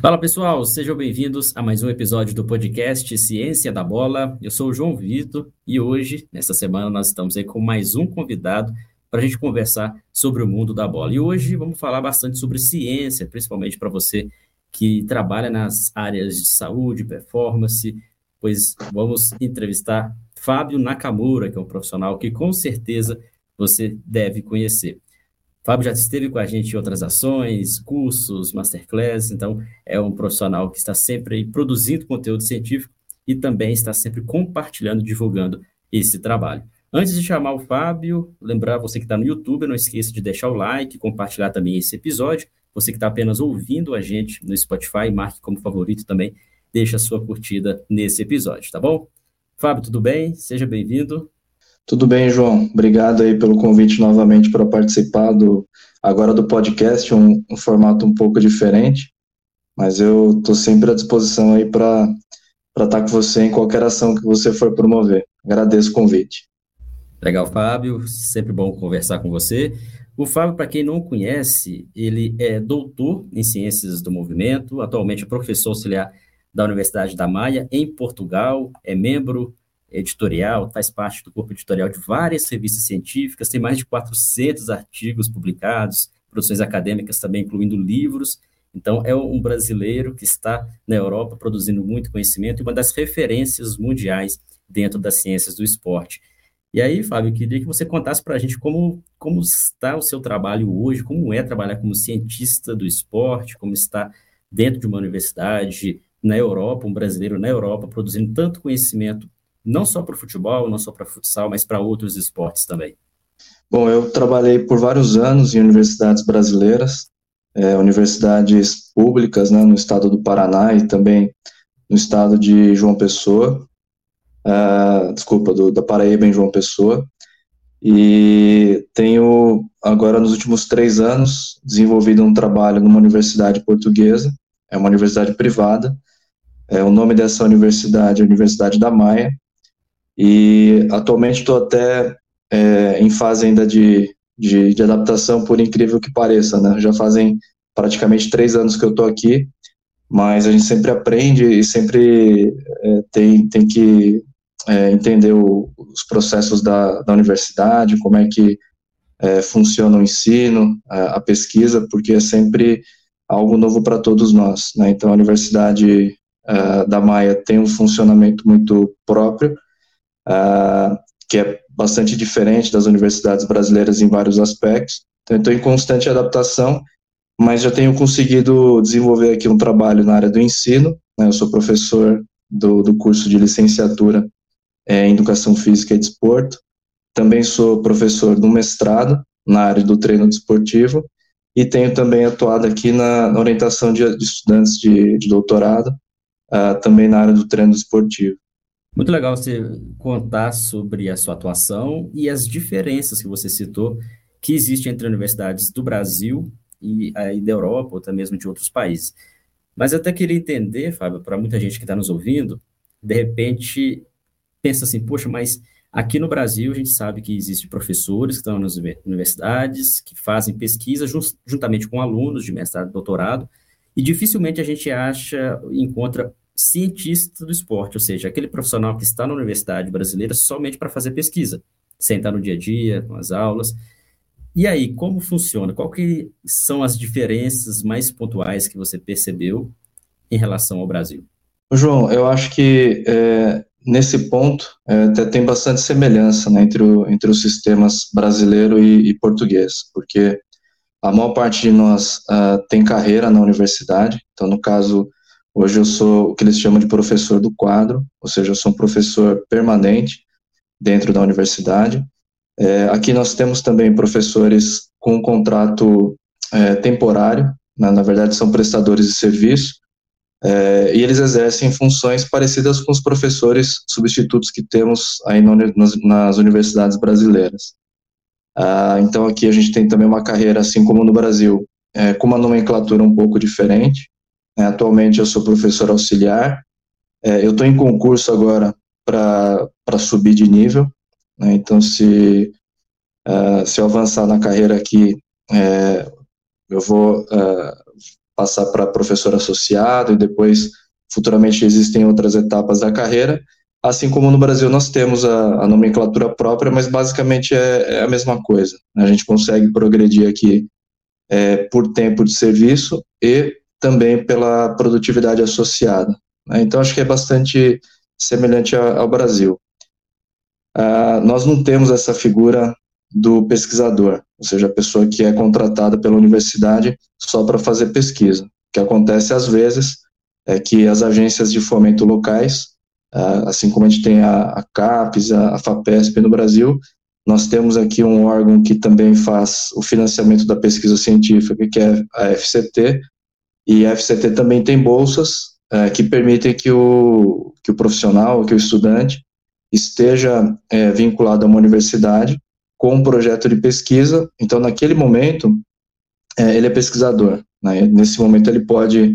Fala pessoal, sejam bem-vindos a mais um episódio do podcast Ciência da Bola. Eu sou o João Vitor e hoje, nessa semana, nós estamos aí com mais um convidado para a gente conversar sobre o mundo da bola. E hoje vamos falar bastante sobre ciência, principalmente para você que trabalha nas áreas de saúde, performance, pois vamos entrevistar Fábio Nakamura, que é um profissional que com certeza você deve conhecer. Fábio já esteve com a gente em outras ações, cursos, masterclass, então é um profissional que está sempre produzindo conteúdo científico e também está sempre compartilhando, divulgando esse trabalho. Antes de chamar o Fábio, lembrar você que está no YouTube, não esqueça de deixar o like, compartilhar também esse episódio. Você que está apenas ouvindo a gente no Spotify, marque como favorito também, deixa a sua curtida nesse episódio, tá bom? Fábio, tudo bem? Seja bem-vindo. Tudo bem, João. Obrigado aí pelo convite novamente para participar do agora do podcast, um, um formato um pouco diferente, mas eu estou sempre à disposição aí para estar tá com você em qualquer ação que você for promover. Agradeço o convite. Legal, Fábio. Sempre bom conversar com você. O Fábio, para quem não conhece, ele é doutor em Ciências do Movimento, atualmente é professor auxiliar da Universidade da Maia, em Portugal, é membro editorial, faz parte do corpo editorial de várias revistas científicas, tem mais de 400 artigos publicados, produções acadêmicas também, incluindo livros. Então, é um brasileiro que está na Europa produzindo muito conhecimento e uma das referências mundiais dentro das ciências do esporte. E aí, Fábio, eu queria que você contasse para a gente como, como está o seu trabalho hoje, como é trabalhar como cientista do esporte, como está dentro de uma universidade na Europa, um brasileiro na Europa, produzindo tanto conhecimento não só para o futebol, não só para futsal, mas para outros esportes também? Bom, eu trabalhei por vários anos em universidades brasileiras, é, universidades públicas, né, no estado do Paraná e também no estado de João Pessoa, uh, desculpa, do, da Paraíba em João Pessoa, e tenho agora nos últimos três anos desenvolvido um trabalho numa universidade portuguesa, é uma universidade privada, é, o nome dessa universidade é Universidade da Maia, e atualmente estou até é, em fase ainda de, de, de, adaptação, por incrível que pareça, né? Já fazem praticamente três anos que eu estou aqui, mas a gente sempre aprende e sempre é, tem, tem que é, entender o, os processos da, da universidade, como é que é, funciona o ensino, a, a, pesquisa, porque é sempre algo novo para todos nós. Né? Então, a Universidade é, da Maia tem um funcionamento muito próprio, uh, que é bastante diferente das universidades brasileiras em vários aspectos. Então, estou em constante adaptação, mas já tenho conseguido desenvolver aqui um trabalho na área do ensino. Né, eu sou professor do, do curso de licenciatura é, em Educação Física e Desporto. Também sou professor do mestrado na área do treino desportivo e tenho também atuado aqui na, na orientação de, de, estudantes de, de doutorado, uh, também na área do treino desportivo. Muito legal você contar sobre a sua atuação e as diferenças que você citou que existem entre universidades do Brasil e aí da Europa, ou até mesmo de outros países. Mas eu até queria entender, Fábio, para muita gente que está nos ouvindo, de repente pensa assim, poxa, mas aqui no Brasil a gente sabe que existem professores que estão nas universidades, que fazem pesquisa juntamente com alunos de mestrado e doutorado, e dificilmente a gente acha, encontra cientista do esporte, ou seja, aquele profissional que está na universidade brasileira somente para fazer pesquisa, sentar no dia a dia, com as aulas. E aí, como funciona? Que são as diferenças mais pontuais que você percebeu em relação ao Brasil? João, eu acho que é, nesse ponto é, tem bastante semelhança né, entre, o, entre os sistemas brasileiro e, e, português, porque a maior parte de nós uh, tem carreira na universidade, então no caso Hoje eu sou o que eles chamam de professor do quadro, ou seja, eu sou um professor permanente dentro da universidade. É, aqui nós temos também professores com um contrato é, temporário, né, na verdade são prestadores de serviço, é, e eles exercem funções parecidas com os professores substitutos que temos aí no, nas, nas, universidades brasileiras. Ah, então aqui a gente tem também uma carreira, assim como no Brasil, é, com uma nomenclatura um pouco diferente. É, atualmente eu sou professor auxiliar. É, eu estou em concurso agora para subir de nível. Né, então, se, uh, se eu avançar na carreira aqui, é, eu vou uh, passar para professor associado e depois futuramente existem outras etapas da carreira. Assim como no Brasil nós temos a, a nomenclatura própria, mas basicamente é, é, a mesma coisa. A gente consegue progredir aqui é, por tempo de serviço e também pela produtividade associada. Né? Então acho que é bastante semelhante ao Brasil. Ah, nós não temos essa figura do pesquisador, ou seja, a pessoa que é contratada pela universidade só para fazer pesquisa. O que acontece às vezes é que as agências de fomento locais, ah, assim como a gente tem a, CAPES, a, FAPESP no Brasil, nós temos aqui um órgão que também faz o financiamento da pesquisa científica, que é a FCT, e a FCT também tem bolsas ah, que permitem que o, que o profissional, que o estudante, esteja é, vinculado a uma universidade com um projeto de pesquisa, então naquele momento é, ele é pesquisador. Né? Nesse momento ele pode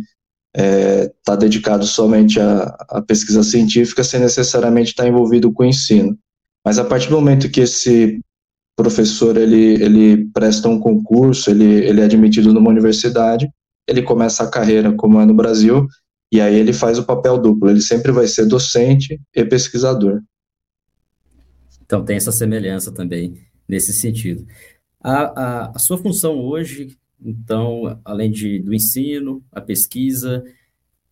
estar é, tá dedicado somente à, à, pesquisa científica sem necessariamente estar tá envolvido com o ensino. Mas a partir do momento que esse professor ele, ele presta um concurso, ele, ele é admitido numa universidade, ele começa a carreira como é no Brasil, e aí ele faz o papel duplo, ele sempre vai ser docente e pesquisador. Então tem essa semelhança também nesse sentido. A, a, a sua função hoje, então, além de, do ensino, a pesquisa,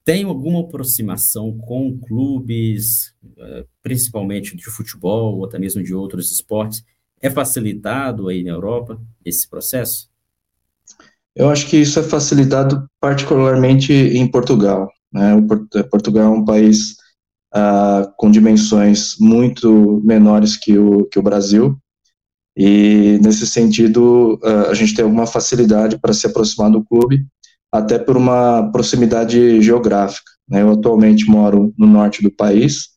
tem alguma aproximação com clubes, eh, principalmente de futebol ou até mesmo de outros esportes? É facilitado aí na Europa esse processo? Eu acho que isso é facilitado particularmente em Portugal. Né? Portugal é um país ah, com dimensões muito menores que o, que o Brasil, e nesse sentido, a gente tem alguma facilidade para se aproximar do clube, até por uma proximidade geográfica. Né? Eu atualmente moro no norte do país,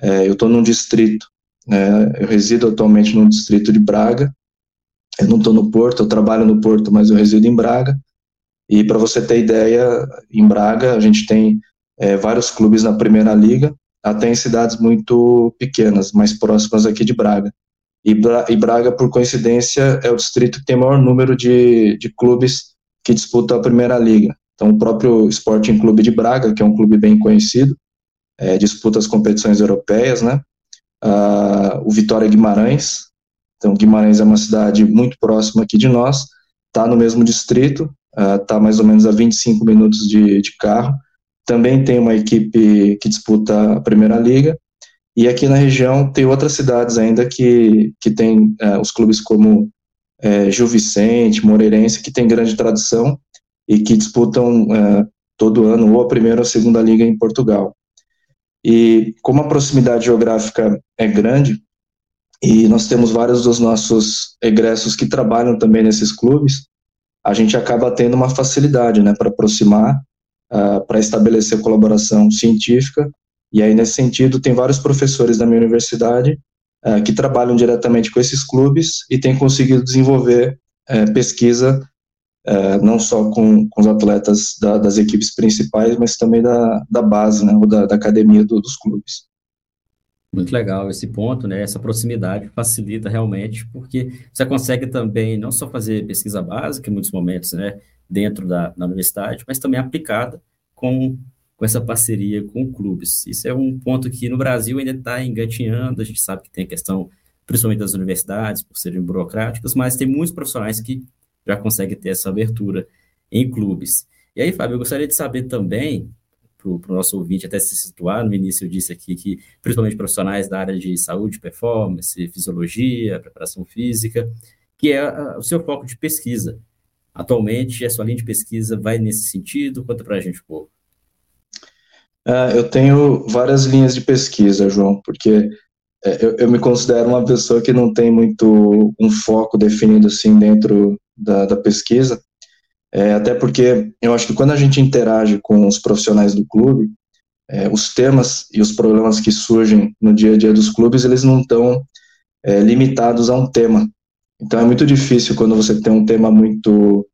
é, eu estou num distrito, né? eu resido atualmente no distrito de Braga, eu não estou no Porto, eu trabalho no Porto, mas eu resido em Braga, e para você ter ideia, em Braga a gente tem é, vários clubes na Primeira Liga, até em cidades muito pequenas, mais próximas aqui de Braga. E, Braga, por coincidência, é o distrito que tem o maior número de, de clubes que disputam a Primeira Liga. Então, o próprio Sporting Clube de Braga, que é um clube bem conhecido, é, disputa as competições europeias, né? Ah, o Vitória Guimarães, então Guimarães é uma cidade muito próxima aqui de nós, está no mesmo distrito, está mais ou menos a 25 minutos de, de carro. Também tem uma equipe que disputa a Primeira Liga, e aqui na região tem outras cidades ainda que, que tem é, os clubes como é, Gil Vicente, Moreirense, que tem grande tradição e que disputam é, todo ano ou a primeira ou a segunda liga em Portugal. E como a proximidade geográfica é grande, e nós temos vários dos nossos egressos que trabalham também nesses clubes, a gente acaba tendo uma facilidade né, para aproximar, uh, para estabelecer colaboração científica e aí, nesse sentido, tem vários professores da minha universidade uh, que trabalham diretamente com esses clubes e têm conseguido desenvolver uh, pesquisa uh, não só com, com os atletas da, das equipes principais, mas também da, da base, né, ou da, da academia do, dos clubes. Muito legal esse ponto, né? Essa proximidade facilita realmente, porque você consegue também não só fazer pesquisa básica em muitos momentos, né, dentro da, da universidade, mas também aplicada com com essa parceria com clubes. Isso é um ponto que no Brasil ainda está engatinhando, a gente sabe que tem a questão, principalmente das universidades, por serem burocráticas, mas tem muitos profissionais que já conseguem ter essa abertura em clubes. E aí, Fábio, eu gostaria de saber também, para o nosso ouvinte até se situar, no início eu disse aqui que, principalmente profissionais da área de saúde, performance, fisiologia, preparação física, que é o seu foco de pesquisa. Atualmente, a sua linha de pesquisa vai nesse sentido? Conta para a gente um pouco. Uh, eu tenho várias linhas de pesquisa, João, porque é, eu, eu, me considero uma pessoa que não tem muito um foco definido assim dentro da, da pesquisa, é, até porque eu acho que quando a gente interage com os profissionais do clube, é, os temas e os problemas que surgem no dia a dia dos clubes, eles não estão é, limitados a um tema. Então é muito difícil quando você tem um tema muito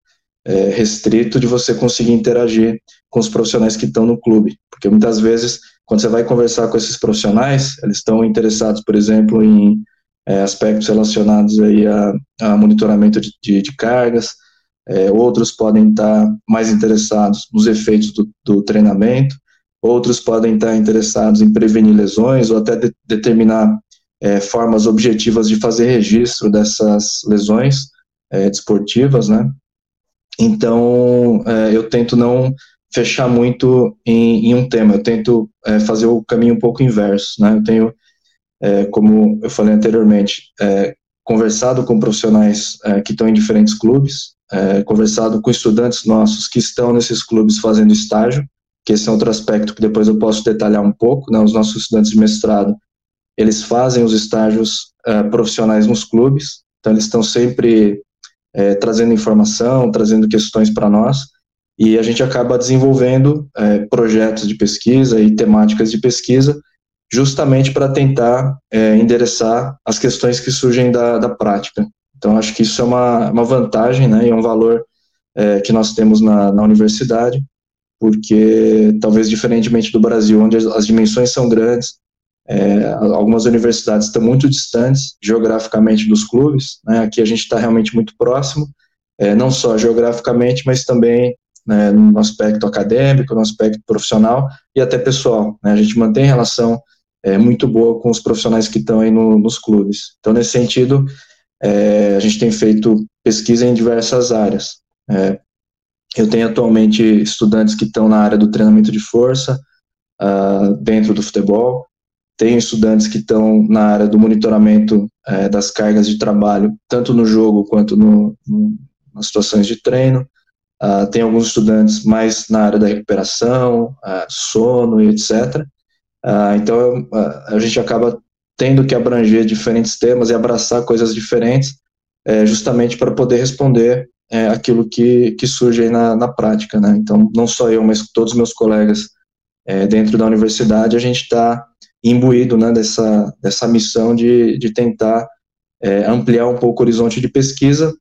é, restrito de você conseguir interagir com os profissionais que estão no clube, porque muitas vezes quando você vai conversar com esses profissionais, eles estão interessados, por exemplo, em é, aspectos relacionados aí a, a monitoramento de, de, de, cargas, é, outros podem estar mais interessados nos efeitos do, do, treinamento, outros podem estar interessados em prevenir lesões ou até de, determinar é, formas objetivas de fazer registro dessas lesões é, desportivas, né? Então, é, eu tento não fechar muito em, em um tema, eu tento é, fazer o caminho um pouco inverso, né? Eu tenho, é, como eu falei anteriormente, conversado com profissionais que estão em diferentes clubes, é, conversado com estudantes nossos que estão nesses clubes fazendo estágio, que esse é outro aspecto que depois eu posso detalhar um pouco, né, os nossos estudantes de mestrado, eles fazem os estágios é, profissionais nos clubes, então eles estão sempre é, trazendo informação, trazendo questões para nós, e a gente acaba desenvolvendo é, projetos de pesquisa e temáticas de pesquisa, justamente para tentar é, endereçar as questões que surgem da, da prática. Então, acho que isso é uma, uma vantagem, né, e é um valor é, que nós temos na, na universidade, porque talvez diferentemente do Brasil, onde as, as dimensões são grandes, é, algumas universidades estão muito distantes geograficamente dos clubes, né, aqui a gente está realmente muito próximo, é, não só geograficamente, mas também né, no aspecto acadêmico, no aspecto profissional e até pessoal. Né, a gente mantém relação é, muito boa com os profissionais que estão aí no, nos clubes. Então, nesse sentido, é, a gente tem feito pesquisa em diversas áreas. É, eu tenho atualmente estudantes que estão na área do treinamento de força, uh, dentro do futebol. Tenho estudantes que estão na área do monitoramento uh, das cargas de trabalho, tanto no jogo quanto no, no, nas situações de treino. Uh, tem alguns estudantes mais na área da recuperação, uh, sono e etc. Uh, então, a gente acaba tendo que abranger diferentes temas e abraçar coisas diferentes, é, justamente para poder responder é, aquilo que, que surge aí na, na prática, né? Então, não só eu, mas todos os meus colegas é, dentro da universidade, a gente está imbuído né, dessa, dessa missão de, de tentar é, ampliar um pouco o horizonte de pesquisa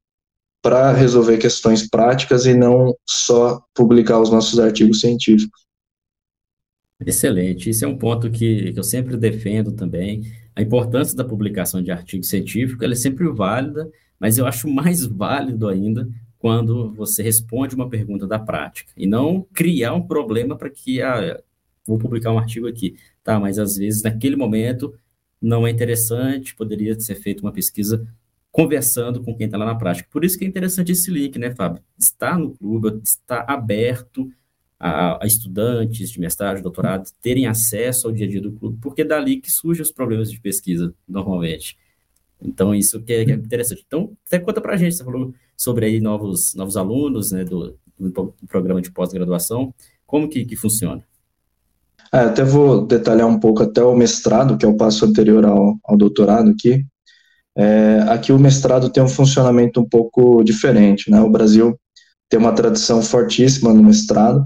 para resolver questões práticas e não só publicar os nossos artigos científicos. Excelente, isso é um ponto que, que eu sempre defendo também a importância da publicação de artigo científico ela é sempre válida, mas eu acho mais válido ainda quando você responde uma pergunta da prática e não criar um problema para que ah, vou publicar um artigo aqui, tá? Mas às vezes naquele momento não é interessante, poderia ser feita uma pesquisa conversando com quem está lá na prática. Por isso que é interessante esse link, né, Fábio? Está no clube, está aberto a, a, estudantes de mestrado, doutorado, terem acesso ao dia a dia do clube, porque é dali que surgem os problemas de pesquisa, normalmente. Então, isso que é, que é interessante. Então, até conta para a gente, você falou sobre aí novos, novos alunos né, do, do programa de pós-graduação, como que, que funciona? É, até vou detalhar um pouco até o mestrado, que é o passo anterior ao, ao doutorado aqui. É, aqui o mestrado tem um funcionamento um pouco diferente, né? O Brasil tem uma tradição fortíssima no mestrado,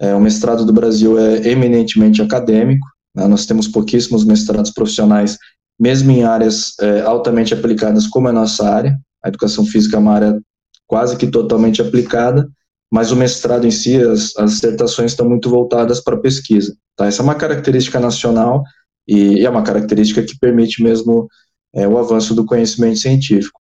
é, o mestrado do Brasil é eminentemente acadêmico, né, nós temos pouquíssimos mestrados profissionais, mesmo em áreas é, altamente aplicadas, como é a nossa área. A educação física é uma área quase que totalmente aplicada, mas o mestrado em si, as, as dissertações estão muito voltadas para pesquisa. Tá? Essa é uma característica nacional e, e é uma característica que permite mesmo é, o avanço do conhecimento científico.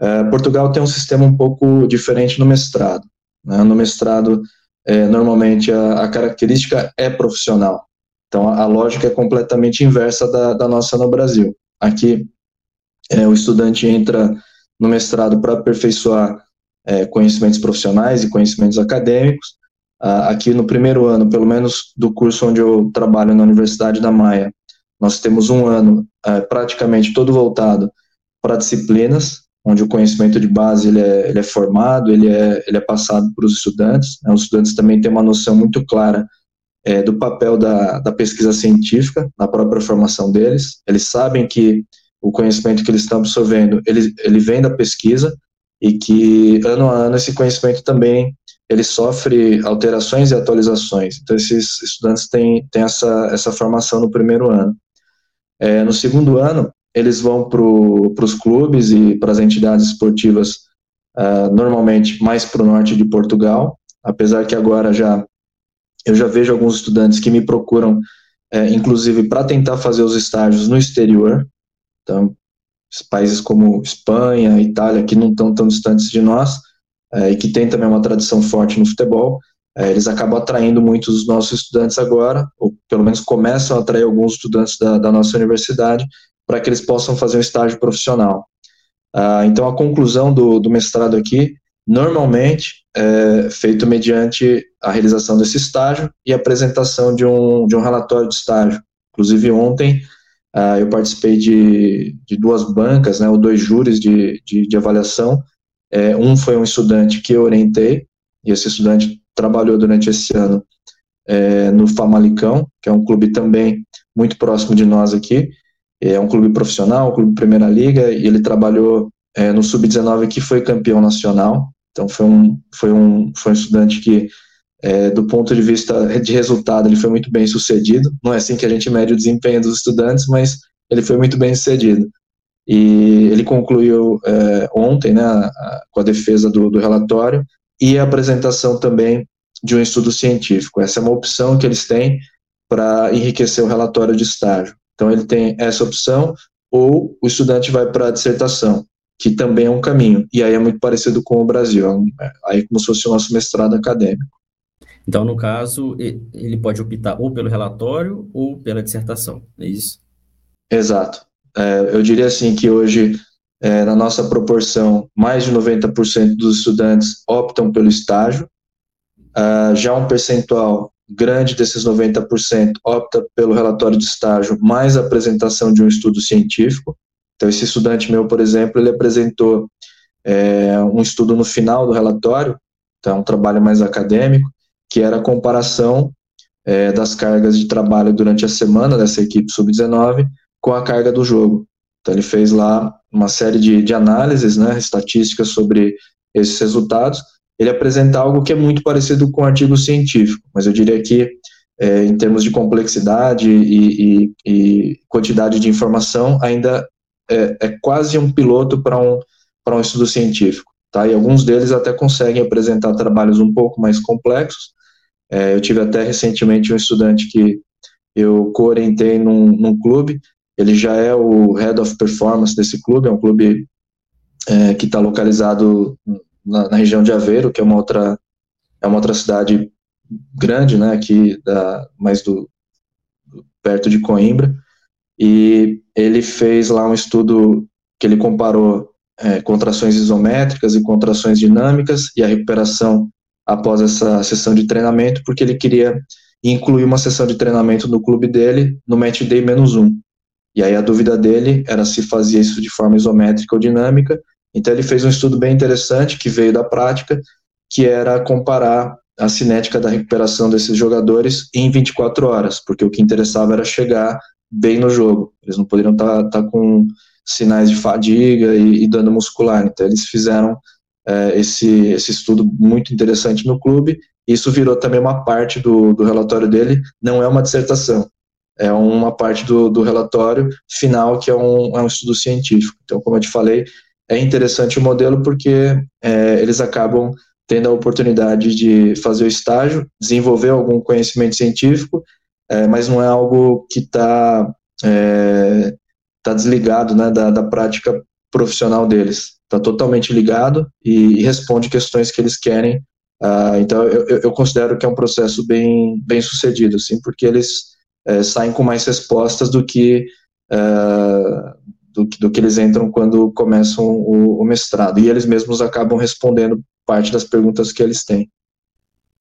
É, Portugal tem um sistema um pouco diferente no mestrado. Né? No mestrado, é, normalmente a, a, característica é profissional. Então, a, a lógica é completamente inversa da, da nossa no Brasil. Aqui, é, o estudante entra no mestrado para aperfeiçoar é, conhecimentos profissionais e conhecimentos acadêmicos. aqui no primeiro ano, pelo menos do curso onde eu trabalho na Universidade da Maia, nós temos um ano é, praticamente todo voltado para disciplinas, onde o conhecimento de base ele é, ele é formado, ele é, ele é passado para os estudantes. Né? Os estudantes também têm uma noção muito clara é, do papel da, da pesquisa científica na própria formação deles. Eles sabem que o conhecimento que eles estão absorvendo, ele, ele vem da pesquisa e que ano a ano esse conhecimento também ele sofre alterações e atualizações. Então esses estudantes têm, têm essa, essa formação no primeiro ano. É, no segundo ano, eles vão para os clubes e para as entidades esportivas, uh, normalmente mais para o norte de Portugal, apesar que agora já eu já vejo alguns estudantes que me procuram, é, inclusive para tentar fazer os estágios no exterior, então países como Espanha, Itália, que não estão tão distantes de nós, é, e que tem também uma tradição forte no futebol, é, eles acabam atraindo muitos dos nossos estudantes agora, ou pelo menos começam a atrair alguns estudantes da, da nossa universidade, para que eles possam fazer um estágio profissional. Ah, então, a conclusão do, do mestrado aqui, normalmente, é feito mediante a realização desse estágio e apresentação de um, de um relatório de estágio. Inclusive, ontem, ah, eu participei de, de duas bancas, né, ou dois júris de, de, de avaliação. É, um foi um estudante que eu orientei, e esse estudante trabalhou durante esse ano é, no Famalicão, que é um clube também muito próximo de nós aqui. É um clube profissional, um clube Primeira Liga, e ele trabalhou é, no Sub-19 que foi campeão nacional. Então foi um, foi um, foi um estudante que, é, do ponto de vista de resultado, ele foi muito bem sucedido. Não é assim que a gente mede o desempenho dos estudantes, mas ele foi muito bem sucedido. E ele concluiu é, ontem, né, com a defesa do, do relatório, e a apresentação também de um estudo científico. Essa é uma opção que eles têm para enriquecer o relatório de estágio. Então, ele tem essa opção, ou o estudante vai para a dissertação, que também é um caminho. E aí é muito parecido com o Brasil, é, aí é como se fosse o nosso mestrado acadêmico. Então, no caso, ele pode optar ou pelo relatório ou pela dissertação, é isso? Exato. É, eu diria assim que hoje é, na nossa proporção, mais de 90% dos estudantes optam pelo estágio. Uh, já um percentual grande desses 90% opta pelo relatório de estágio mais a apresentação de um estudo científico. Então, esse estudante meu, por exemplo, ele apresentou é, um estudo no final do relatório, então um trabalho mais acadêmico, que era a comparação é, das cargas de trabalho durante a semana dessa equipe sub-19 com a carga do jogo. Então, ele fez lá uma série de, de análises, né, estatísticas sobre esses resultados. Ele apresenta algo que é muito parecido com um artigo científico, mas eu diria que, é, em termos de complexidade e, e, e, quantidade de informação, ainda é, é quase um piloto para um, um estudo científico. Tá? E alguns deles até conseguem apresentar trabalhos um pouco mais complexos. É, eu tive até recentemente um estudante que eu co-orientei num, num clube, ele já é o Head of Performance desse clube, é um clube é, que está localizado na, na, região de Aveiro, que é uma outra, é uma outra cidade grande, né, aqui da, mais do, perto de Coimbra, e ele fez lá um estudo que ele comparou é, contrações isométricas e contrações dinâmicas e a recuperação após essa sessão de treinamento, porque ele queria incluir uma sessão de treinamento no clube dele no match day menos um. E aí a dúvida dele era se fazia isso de forma isométrica ou dinâmica. Então ele fez um estudo bem interessante que veio da prática, que era comparar a cinética da recuperação desses jogadores em 24 horas, porque o que interessava era chegar bem no jogo. Eles não poderiam estar tá, tá com sinais de fadiga e, e dano muscular. Então eles fizeram é, esse, esse estudo muito interessante no clube. Isso virou também uma parte do, do relatório dele. Não é uma dissertação, é uma parte do, do relatório final, que é um, é um estudo científico. Então, como eu te falei, é interessante o modelo porque é, eles acabam tendo a oportunidade de fazer o estágio, desenvolver algum conhecimento científico, é, mas não é algo que está é, tá desligado né, da, da prática profissional deles. Está totalmente ligado e, e, responde questões que eles querem. Uh, então, eu, eu, considero que é um processo bem, bem sucedido, assim, porque eles é, saem com mais respostas do que, é, do, do, que eles entram quando começam o, o mestrado. E eles mesmos acabam respondendo parte das perguntas que eles têm.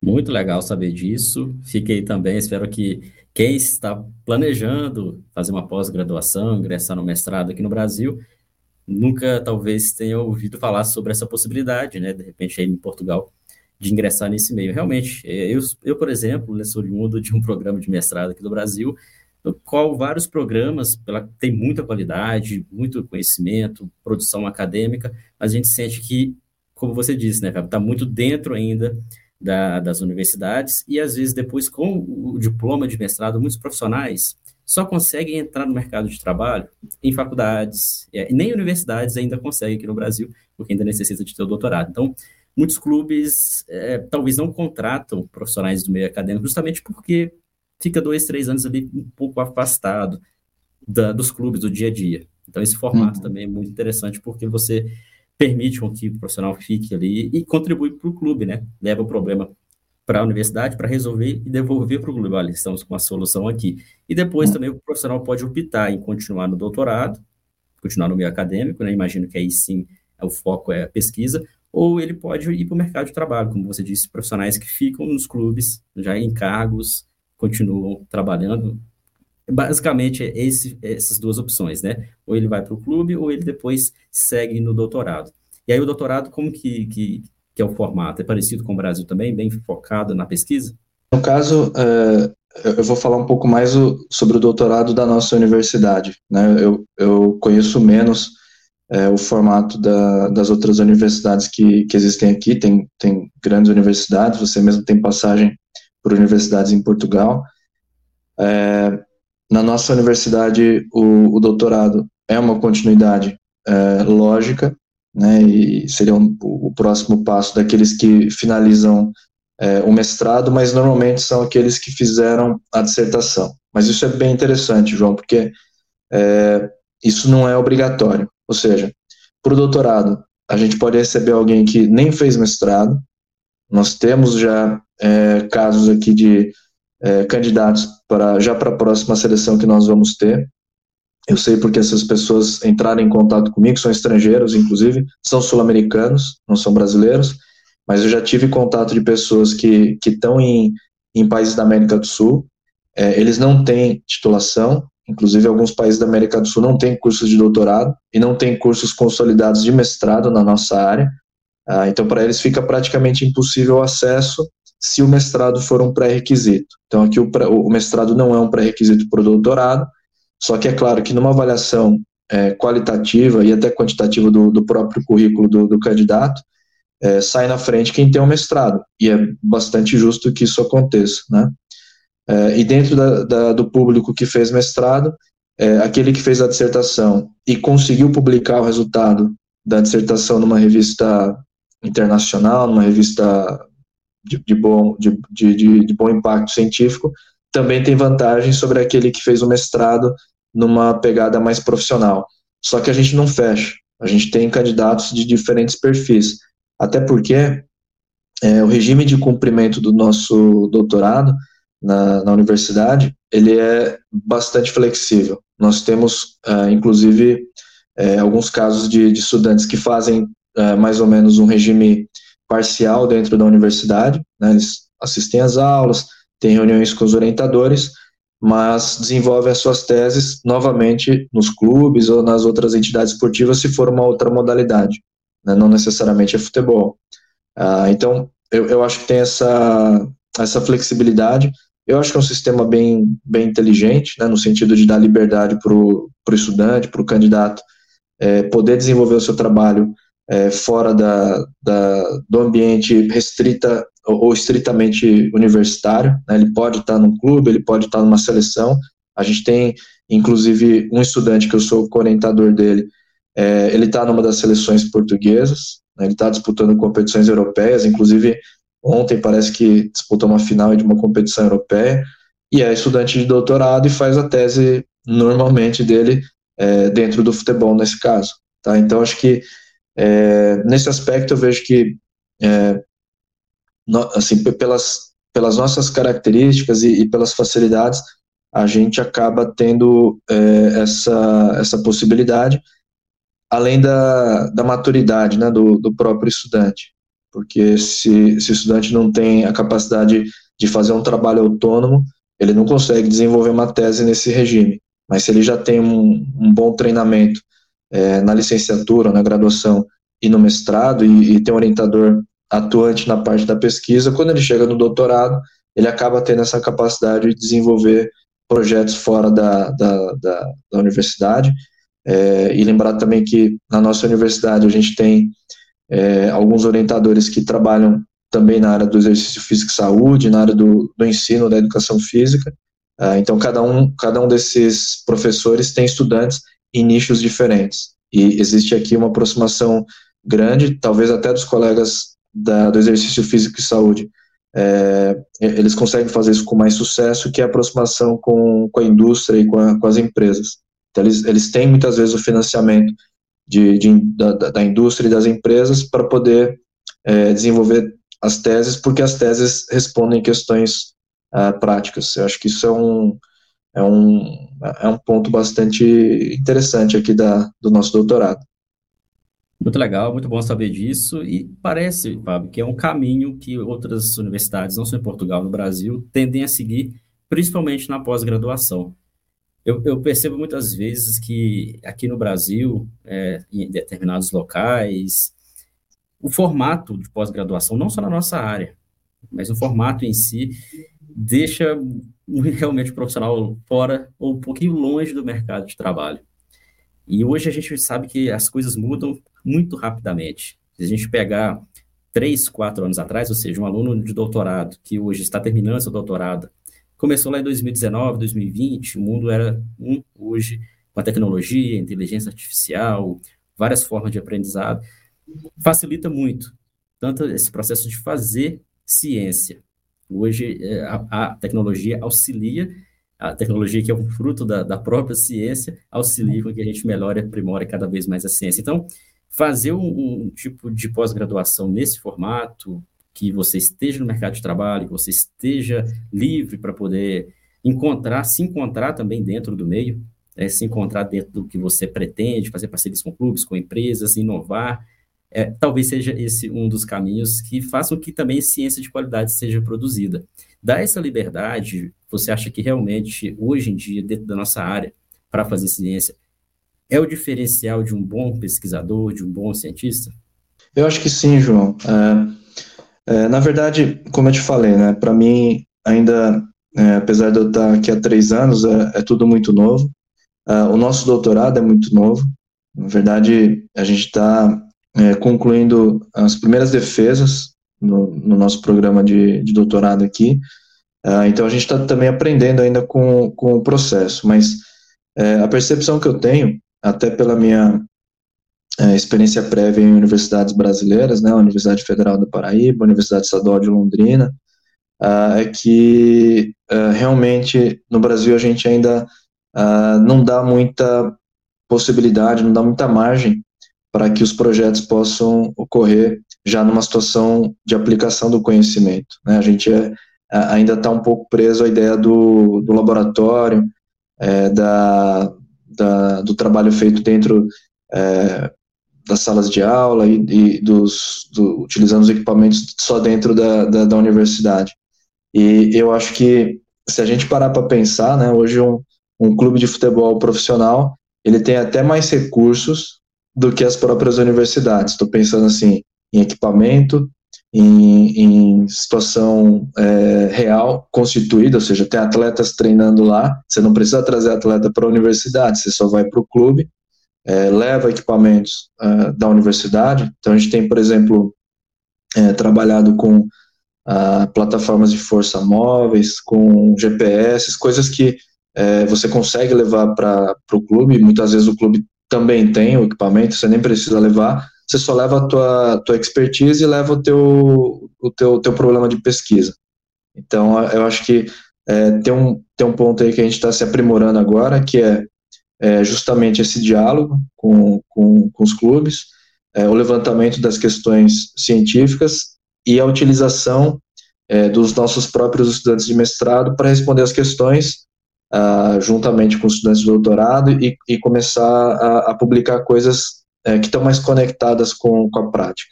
Muito legal saber disso. Fiquei também, espero que quem está planejando fazer uma pós-graduação, ingressar no mestrado aqui no Brasil, nunca talvez tenha ouvido falar sobre essa possibilidade, né? De repente aí em Portugal de ingressar nesse meio. Realmente, eu, eu por exemplo, né, sou oriundo de um programa de mestrado aqui do Brasil, no qual vários programas pela, têm muita qualidade, muito conhecimento, produção acadêmica, mas a gente sente que, como você disse, né, está muito dentro ainda da, das universidades e, às vezes, depois, com o diploma de mestrado, muitos profissionais só conseguem entrar no mercado de trabalho em faculdades, é, nem universidades ainda conseguem aqui no Brasil, porque ainda necessita de ter o doutorado. Então, muitos clubes é, talvez não contratam profissionais do meio acadêmico justamente porque fica dois, três anos ali um pouco afastado da, dos clubes, do dia a dia. Então, esse formato uhum. também é muito interessante porque você permite com que o profissional fique ali e contribui para o clube, né? Leva o problema para a universidade para resolver e devolver para o clube. Olha, estamos com a solução aqui. E depois também o profissional pode optar em continuar no doutorado, continuar no meio acadêmico, né? Imagino que aí sim o foco é a pesquisa, ou ele pode ir para o mercado de trabalho, como você disse, profissionais que ficam nos clubes, já em cargos, continuam trabalhando. Basicamente, é esse, essas duas opções, né? Ou ele vai para o clube, ou ele depois segue no doutorado. E aí o doutorado, como que, que, que é o formato? É parecido com o Brasil também, bem focado na pesquisa? No caso, é, eu vou falar um pouco mais o, sobre o doutorado da nossa universidade. Né? Eu, eu conheço menos é, o formato da, das outras universidades que, que existem aqui. Tem, tem grandes universidades, você mesmo tem passagem por universidades em Portugal. É, na nossa universidade, o, o, doutorado é uma continuidade é, lógica, né, e seria um, o próximo passo daqueles que finalizam é, o mestrado, mas normalmente são aqueles que fizeram a dissertação. Mas isso é bem interessante, João, porque é, isso não é obrigatório. Ou seja, para o doutorado, a gente pode receber alguém que nem fez mestrado. Nós temos já é, casos aqui de é, candidatos para já para a próxima seleção que nós vamos ter. Eu sei porque essas pessoas entraram em contato comigo, são estrangeiros, inclusive, são sul-americanos, não são brasileiros, mas eu já tive contato de pessoas que estão em, em países da América do Sul, é, eles não têm titulação, Inclusive, alguns países da América do Sul não têm cursos de doutorado e não têm cursos consolidados de mestrado na nossa área. Ah, então, para eles fica praticamente impossível o acesso se o mestrado for um pré-requisito. Então, aqui o, o, mestrado não é um pré-requisito para o doutorado, só que é claro que numa avaliação é, qualitativa e até quantitativa do, do próprio currículo do, do candidato, é, sai na frente quem tem um mestrado, e é bastante justo que isso aconteça, né? É, e dentro da, da, do público que fez mestrado, é, aquele que fez a dissertação e conseguiu publicar o resultado da dissertação numa revista internacional, numa revista de, de bom, de, de, de, bom impacto científico, também tem vantagem sobre aquele que fez o mestrado numa pegada mais profissional. Só que a gente não fecha, a gente tem candidatos de diferentes perfis, até porque é, o regime de cumprimento do nosso doutorado na, na universidade, ele é bastante flexível. Nós temos, uh, inclusive, uh, alguns casos de, de, estudantes que fazem uh, mais ou menos um regime parcial dentro da universidade, né, eles assistem às aulas, têm reuniões com os orientadores, mas desenvolvem as suas teses novamente nos clubes ou nas outras entidades esportivas, se for uma outra modalidade, né, não necessariamente é futebol. Ah, então, eu, eu acho que tem essa, essa flexibilidade, eu acho que é um sistema bem, bem inteligente, né, no sentido de dar liberdade para o estudante, para o candidato, é, poder desenvolver o seu trabalho é, fora da, da, do ambiente restrita ou, estritamente universitário. Né, ele pode estar num clube, ele pode estar numa seleção. A gente tem, inclusive, um estudante que eu sou co-orientador dele, é, ele está numa das seleções portuguesas, né, ele está disputando competições europeias, inclusive Ontem parece que disputou uma final de uma competição europeia e é estudante de doutorado e faz a tese normalmente dele é, dentro do futebol nesse caso. Tá? Então acho que é, nesse aspecto eu vejo que é, no, assim pelas pelas nossas características e, e, pelas facilidades a gente acaba tendo é, essa essa possibilidade além da, da maturidade né, do, do próprio estudante porque se, se o estudante não tem a capacidade de fazer um trabalho autônomo, ele não consegue desenvolver uma tese nesse regime. Mas se ele já tem um, um bom treinamento é, na licenciatura, na graduação e no mestrado, e, e tem um orientador atuante na parte da pesquisa, quando ele chega no doutorado, ele acaba tendo essa capacidade de desenvolver projetos fora da, da, da, da universidade. É, e lembrar também que na nossa universidade a gente tem é, alguns orientadores que trabalham também na área do exercício físico e saúde, na área do, do ensino da educação física. É, então, cada um, cada um desses professores tem estudantes em nichos diferentes. E existe aqui uma aproximação grande, talvez até dos colegas da, do exercício físico e saúde. É, eles conseguem fazer isso com mais sucesso, que é a aproximação com, com a indústria e com, a, com as empresas. Então, eles, eles têm muitas vezes o financiamento de, de da, da, indústria e das empresas para poder é, desenvolver as teses, porque as teses respondem questões uh, práticas. Eu acho que isso é um, é um, é um ponto bastante interessante aqui da, do nosso doutorado. Muito legal, muito bom saber disso. E parece, Fábio, que é um caminho que outras universidades, não só em Portugal, no Brasil, tendem a seguir, principalmente na pós-graduação. Eu, eu, percebo muitas vezes que aqui no Brasil, é, em determinados locais, o formato de pós-graduação, não só na nossa área, mas o formato em si, deixa realmente o profissional fora ou um pouquinho longe do mercado de trabalho. E hoje a gente sabe que as coisas mudam muito rapidamente. Se a gente pegar três, quatro anos atrás, ou seja, um aluno de doutorado que hoje está terminando seu doutorado, começou lá em 2019, 2020, o mundo era um hoje com a tecnologia, inteligência artificial, várias formas de aprendizado, facilita muito tanto esse processo de fazer ciência. Hoje é, a, a tecnologia auxilia a tecnologia que é um fruto da, da própria ciência, auxilia com que a gente melhore e aprimore cada vez mais a ciência. Então, fazer um, um tipo de pós-graduação nesse formato, que você esteja no mercado de trabalho, que você esteja livre para poder encontrar, se encontrar também dentro do meio, é, se encontrar dentro do que você pretende, fazer parcerias com clubes, com empresas, inovar, é, talvez seja esse um dos caminhos que façam que também ciência de qualidade seja produzida. Dar essa liberdade, você acha que realmente, hoje em dia, dentro da nossa área, para fazer ciência, é o diferencial de um bom pesquisador, de um bom cientista? Eu acho que sim, João. É, é, na verdade, como eu te falei, né, para mim, ainda, é, apesar de eu estar aqui há três anos, é, é tudo muito novo. É, o nosso doutorado é muito novo. Na verdade, a gente está é, concluindo as primeiras defesas no, no nosso programa de, de doutorado aqui. Uh, então a gente está também aprendendo ainda com, com o processo, mas é, a percepção que eu tenho, até pela minha é, experiência prévia em universidades brasileiras, né, Universidade Federal do Paraíba, Universidade Estadual de Londrina, uh, é que uh, realmente no Brasil a gente ainda não dá muita possibilidade, não dá muita margem para que os projetos possam ocorrer já numa situação de aplicação do conhecimento. Né? A gente é, ainda está um pouco preso à ideia do, do laboratório, é, da, da, do trabalho feito dentro é, das salas de aula e, e dos, do, utilizando os equipamentos só dentro da, da, da, universidade. E eu acho que se a gente parar para pensar, né, hoje um, um clube de futebol profissional ele tem até mais recursos do que as próprias universidades. Estou pensando assim em equipamento, em, em situação é, real, constituída, ou seja, tem atletas treinando lá. Você não precisa trazer atleta para a universidade, você só vai para o clube, é, leva equipamentos é, da universidade. Então a gente tem, por exemplo, é, trabalhado com ah, plataformas de força móveis, com GPS, coisas que é, você consegue levar para o clube. Muitas vezes o clube também tem o equipamento, você nem precisa levar, você só leva a tua, tua expertise e leva o teu, o teu, teu problema de pesquisa. Então, eu acho que é, tem, um, tem um ponto aí que a gente está se aprimorando agora, que é, é, justamente esse diálogo com, com, com os clubes, é, o levantamento das questões científicas e a utilização é, dos nossos próprios estudantes de mestrado para responder as questões uh, juntamente com estudantes de doutorado e, e começar a, a, publicar coisas uh, que estão mais conectadas com, com a prática.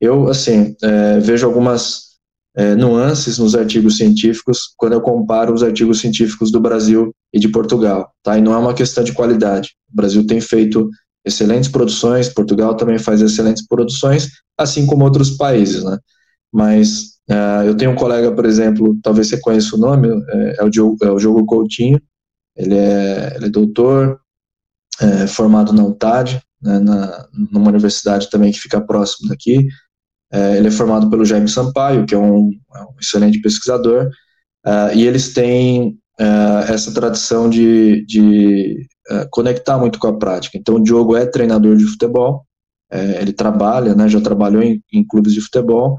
Eu, assim, uh, vejo algumas é, nuances nos artigos científicos quando eu comparo os artigos científicos do Brasil e de Portugal, tá? E não é uma questão de qualidade. O Brasil tem feito excelentes produções, Portugal também faz excelentes produções, assim como outros países, né? Mas Uh, eu tenho um colega, por exemplo, talvez você conheça o nome, é, é o, Diogo, é o Diogo Coutinho, ele é, ele é doutor, é, formado na UTAD, né, na, numa universidade também que fica próximo daqui, é, ele é formado pelo Jaime Sampaio, que é um, é um excelente pesquisador, uh, e eles têm uh, essa tradição de, de conectar muito com a prática. Então, o Diogo é treinador de futebol, ele trabalha, né, já trabalhou em, em clubes de futebol,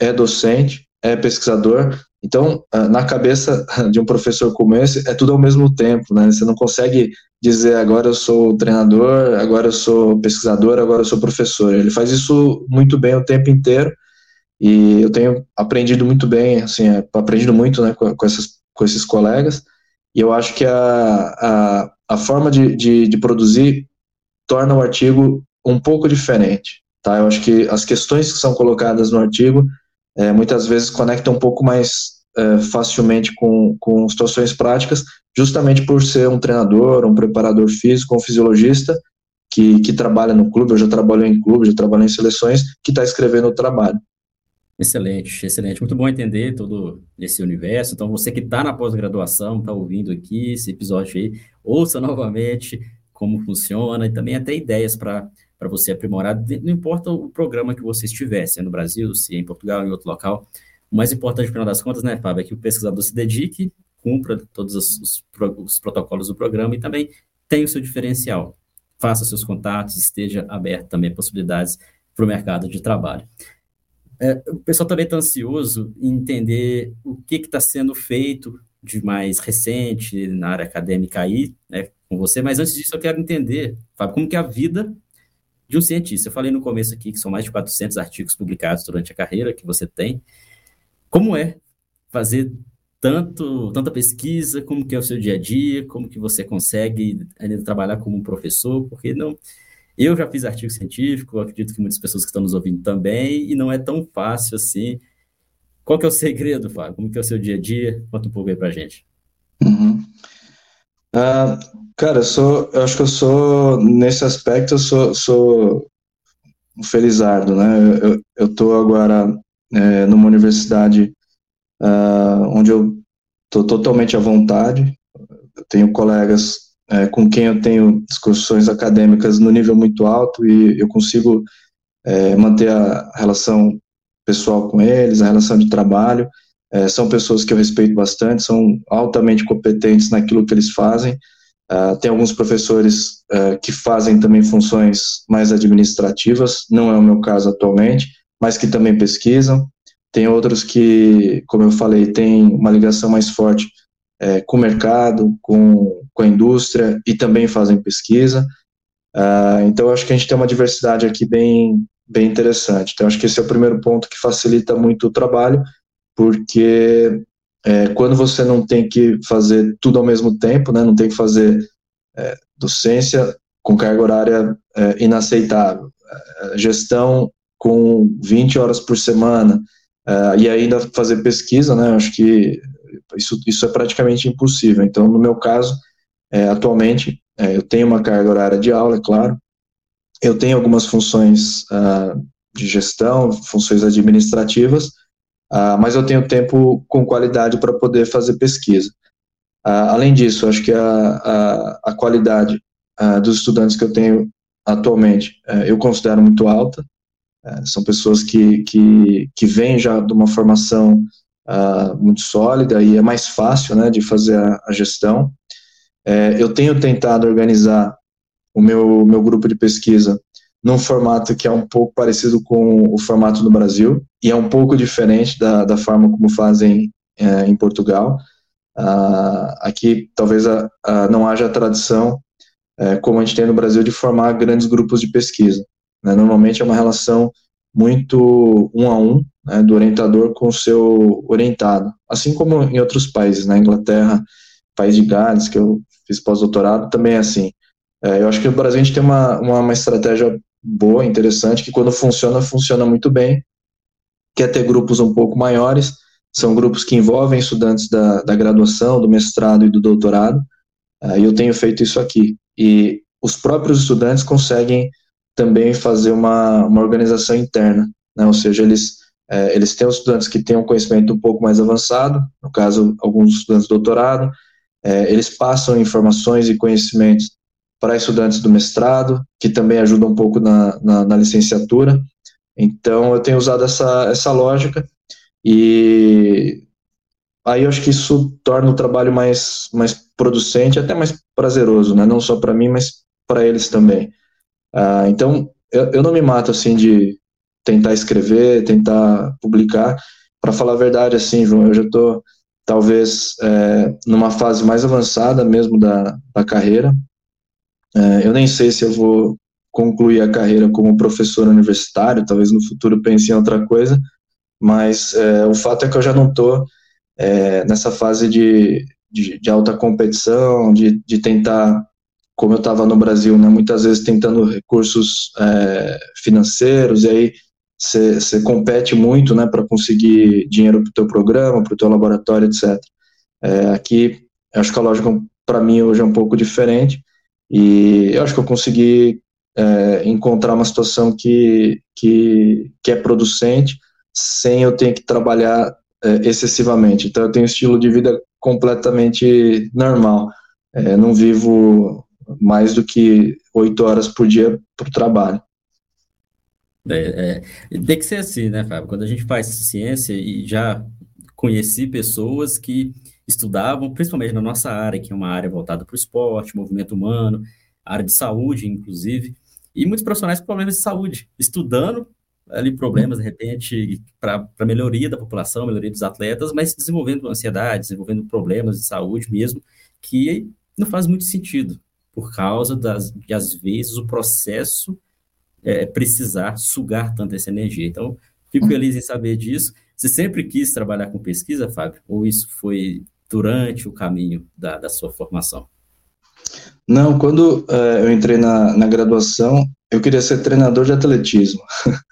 é docente, é pesquisador, Então, ah, na cabeça de um professor como esse, é tudo ao mesmo tempo, né? Você não consegue dizer agora eu sou treinador, agora eu sou pesquisador, agora eu sou professor. Ele faz isso muito bem o tempo inteiro e eu tenho aprendido muito bem, assim, é, aprendido muito né, com, essas, com esses colegas e eu acho que a, a, a forma de, de, de produzir torna o artigo um pouco diferente, tá? Eu acho que as questões que são colocadas no artigo é, muitas vezes conectam um pouco mais é, facilmente com, com situações práticas, justamente por ser um treinador, um preparador físico, um fisiologista que, que trabalha no clube, eu já trabalho em clube, já trabalho em seleções, que está escrevendo o trabalho. Excelente, excelente. Muito bom entender todo esse universo. Então, você que está na pós-graduação, está ouvindo aqui esse episódio aí, ouça novamente como funciona e também até ideias para para você aprimorar, não importa o programa que você estiver, se é no Brasil, se é em Portugal, em outro local. O mais importante, no final das contas, né, Fábio, é que o pesquisador se dedique, cumpra todos os, os, os protocolos do programa e também tenha o seu diferencial. Faça seus contatos, esteja aberto também a possibilidades para o mercado de trabalho. É, o pessoal também está ansioso em entender o que está sendo feito de mais recente na área acadêmica aí, né, com você, mas antes disso eu quero entender, Fábio, como que a vida de um cientista. Eu falei no começo aqui que são mais de 400 artigos publicados durante a carreira que você tem. Como é fazer tanto, tanta pesquisa, como que é o seu dia a dia, como que você consegue ainda trabalhar como professor, porque não... Eu já fiz artigo científico, acredito que muitas pessoas que estão nos ouvindo também, e não é tão fácil assim. Qual que é o segredo, Fábio? Como que é o seu dia a dia? Conta um pouco aí pra gente. Uhum. Uh, Cara, eu sou, eu acho que eu sou, nesse aspecto, eu sou, sou um felizardo, né? Eu, tô agora é, numa universidade uh, onde eu tô totalmente à vontade, eu tenho colegas é, com quem eu tenho discussões acadêmicas no nível muito alto e eu consigo é, manter a relação pessoal com eles, a relação de trabalho. É, são pessoas que eu respeito bastante, são altamente competentes naquilo que eles fazem. Uh, tem alguns professores uh, que fazem também funções mais administrativas, não é o meu caso atualmente, mas que também pesquisam. Tem outros que, como eu falei, têm uma ligação mais forte é, com o mercado, com, com a indústria e também fazem pesquisa. Uh, então, acho que a gente tem uma diversidade aqui bem, bem interessante. Então, acho que esse é o primeiro ponto que facilita muito o trabalho, porque é, quando você não tem que fazer tudo ao mesmo tempo, né, não tem que fazer é, docência com carga horária é, inaceitável, é, gestão com 20 horas por semana, é, e ainda fazer pesquisa, né, acho que isso, isso é praticamente impossível. Então, no meu caso, é, atualmente, eu tenho uma carga horária de aula, é claro, eu tenho algumas funções uh, de gestão, funções administrativas, Uh, mas eu tenho tempo com qualidade para poder fazer pesquisa. Uh, além disso, acho que a, a, a qualidade uh, dos estudantes que eu tenho atualmente eh, eu considero muito alta. Eh, são pessoas que, que, que vêm já de uma formação muito sólida e é mais fácil né, de fazer a, a gestão. Eh, eu tenho tentado organizar o meu, meu grupo de pesquisa num formato que é um pouco parecido com o formato do Brasil e é um pouco diferente da, da forma como fazem é, em Portugal. Uh, aqui talvez a, a não haja a tradição, é, como a gente tem no Brasil, de formar grandes grupos de pesquisa. Né? Normalmente é uma relação muito um a um né, do orientador com o seu orientado, assim como em outros países, na né? Inglaterra, País de Gales, que eu fiz pós-doutorado, também é assim. É, eu acho que no Brasil a gente tem uma, uma, uma estratégia boa, interessante, que quando funciona, funciona muito bem, que é ter grupos um pouco maiores, são grupos que envolvem estudantes da, da graduação, do mestrado e do doutorado, uh, e eu tenho feito isso aqui. E os próprios estudantes conseguem também fazer uma, uma organização interna, né, ou seja, eles, é, eles têm estudantes que têm um conhecimento um pouco mais avançado, no caso, alguns estudantes de doutorado, é, eles passam informações e conhecimentos para estudantes do mestrado, que também ajuda um pouco na, na, na licenciatura. Então, eu tenho usado essa, essa lógica e aí eu acho que isso torna o trabalho mais, mais producente, até mais prazeroso, né? não só para mim, mas para eles também. Ah, então, eu, eu não me mato assim de tentar escrever, tentar publicar. para falar a verdade, assim, João, eu já estou talvez é, numa fase mais avançada mesmo da, da carreira. É, eu nem sei se eu vou concluir a carreira como professor universitário, talvez no futuro pense em outra coisa, mas é, o fato é que eu já não estou é, nessa fase de, de, de, alta competição, de, de tentar, como eu estava no Brasil, né, muitas vezes tentando recursos é, financeiros, e aí você compete muito né, para conseguir dinheiro para o teu programa, para o teu laboratório, etc. É, aqui, acho que a lógica para mim hoje é um pouco diferente, e eu acho que eu consegui é, encontrar uma situação que, que, que é producente, sem eu ter que trabalhar é, excessivamente. Então, eu tenho um estilo de vida completamente normal. É, não vivo mais do que oito horas por dia para o trabalho. É, é, tem que ser assim, né, Fábio? Quando a gente faz ciência e já conheci pessoas que estudavam, principalmente na nossa área, que é uma área voltada para o esporte, movimento humano, área de saúde, inclusive, e muitos profissionais com problemas de saúde, estudando ali problemas, de repente, para melhoria da população, melhoria dos atletas, mas desenvolvendo ansiedade, desenvolvendo problemas de saúde mesmo, que não faz muito sentido, por causa das, de, às vezes, o processo é, precisar sugar tanta essa energia. Então, fico feliz em saber disso. Você sempre quis trabalhar com pesquisa, Fábio? Ou isso foi durante o caminho da, da sua formação? Não, quando uh, eu entrei na, na graduação, eu queria ser treinador de atletismo.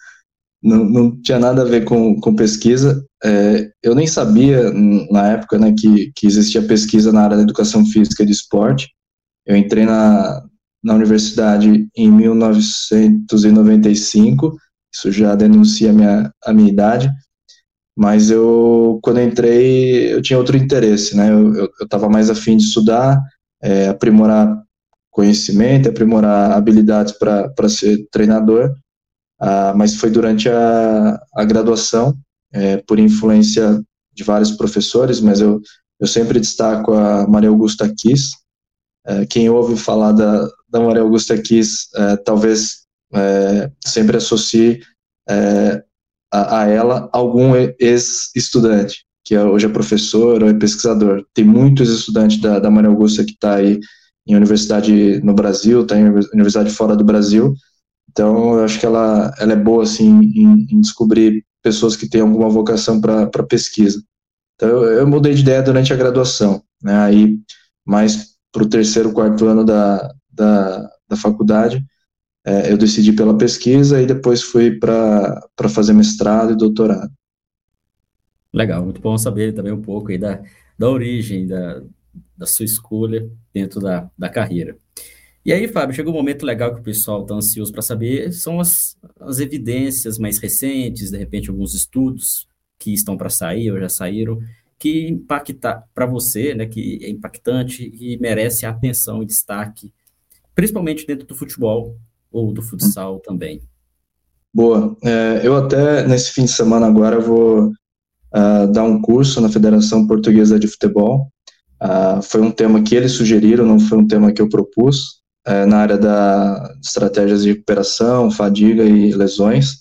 não, não tinha nada a ver com, com pesquisa. É, eu nem sabia, na época, né, que, que existia pesquisa na área da educação física e de esporte. Eu entrei na, na universidade em 1995, isso já denuncia a minha, a minha idade, mas eu, quando entrei, eu tinha outro interesse, né, eu estava mais afim de estudar, é, aprimorar conhecimento, aprimorar habilidades para ser treinador, ah, mas foi durante a, a graduação, é, por influência de vários professores, mas eu, eu sempre destaco a Maria Augusta Kiss, é, quem ouve falar da, da Maria Augusta Kiss, é, talvez é, sempre associe é, a, a, ela algum ex-estudante, que hoje é professor ou é pesquisador. Tem muitos estudantes da, da Maria Augusta que está aí em universidade no Brasil, está em universidade fora do Brasil. Então, eu acho que ela, ela é boa assim em, em descobrir pessoas que têm alguma vocação para pesquisa. Então, eu, eu, mudei de ideia durante a graduação, né? Aí, mais para o terceiro, quarto ano da, da, da faculdade, é, eu decidi pela pesquisa e depois fui para fazer mestrado e doutorado. Legal, muito bom saber também um pouco aí da, da origem, da, da sua escolha dentro da, da carreira. E aí, Fábio, chegou um momento legal que o pessoal está ansioso para saber, são as, as evidências mais recentes, de repente alguns estudos que estão para sair ou já saíram, que impacta para você, né, que é impactante e merece atenção e destaque, principalmente dentro do futebol ou do futsal também. Boa. É, eu até nesse fim de semana agora vou uh, dar um curso na Federação Portuguesa de Futebol. Uh, foi um tema que eles sugeriram, não foi um tema que eu propus, uh, na área da estratégias de recuperação, fadiga e lesões.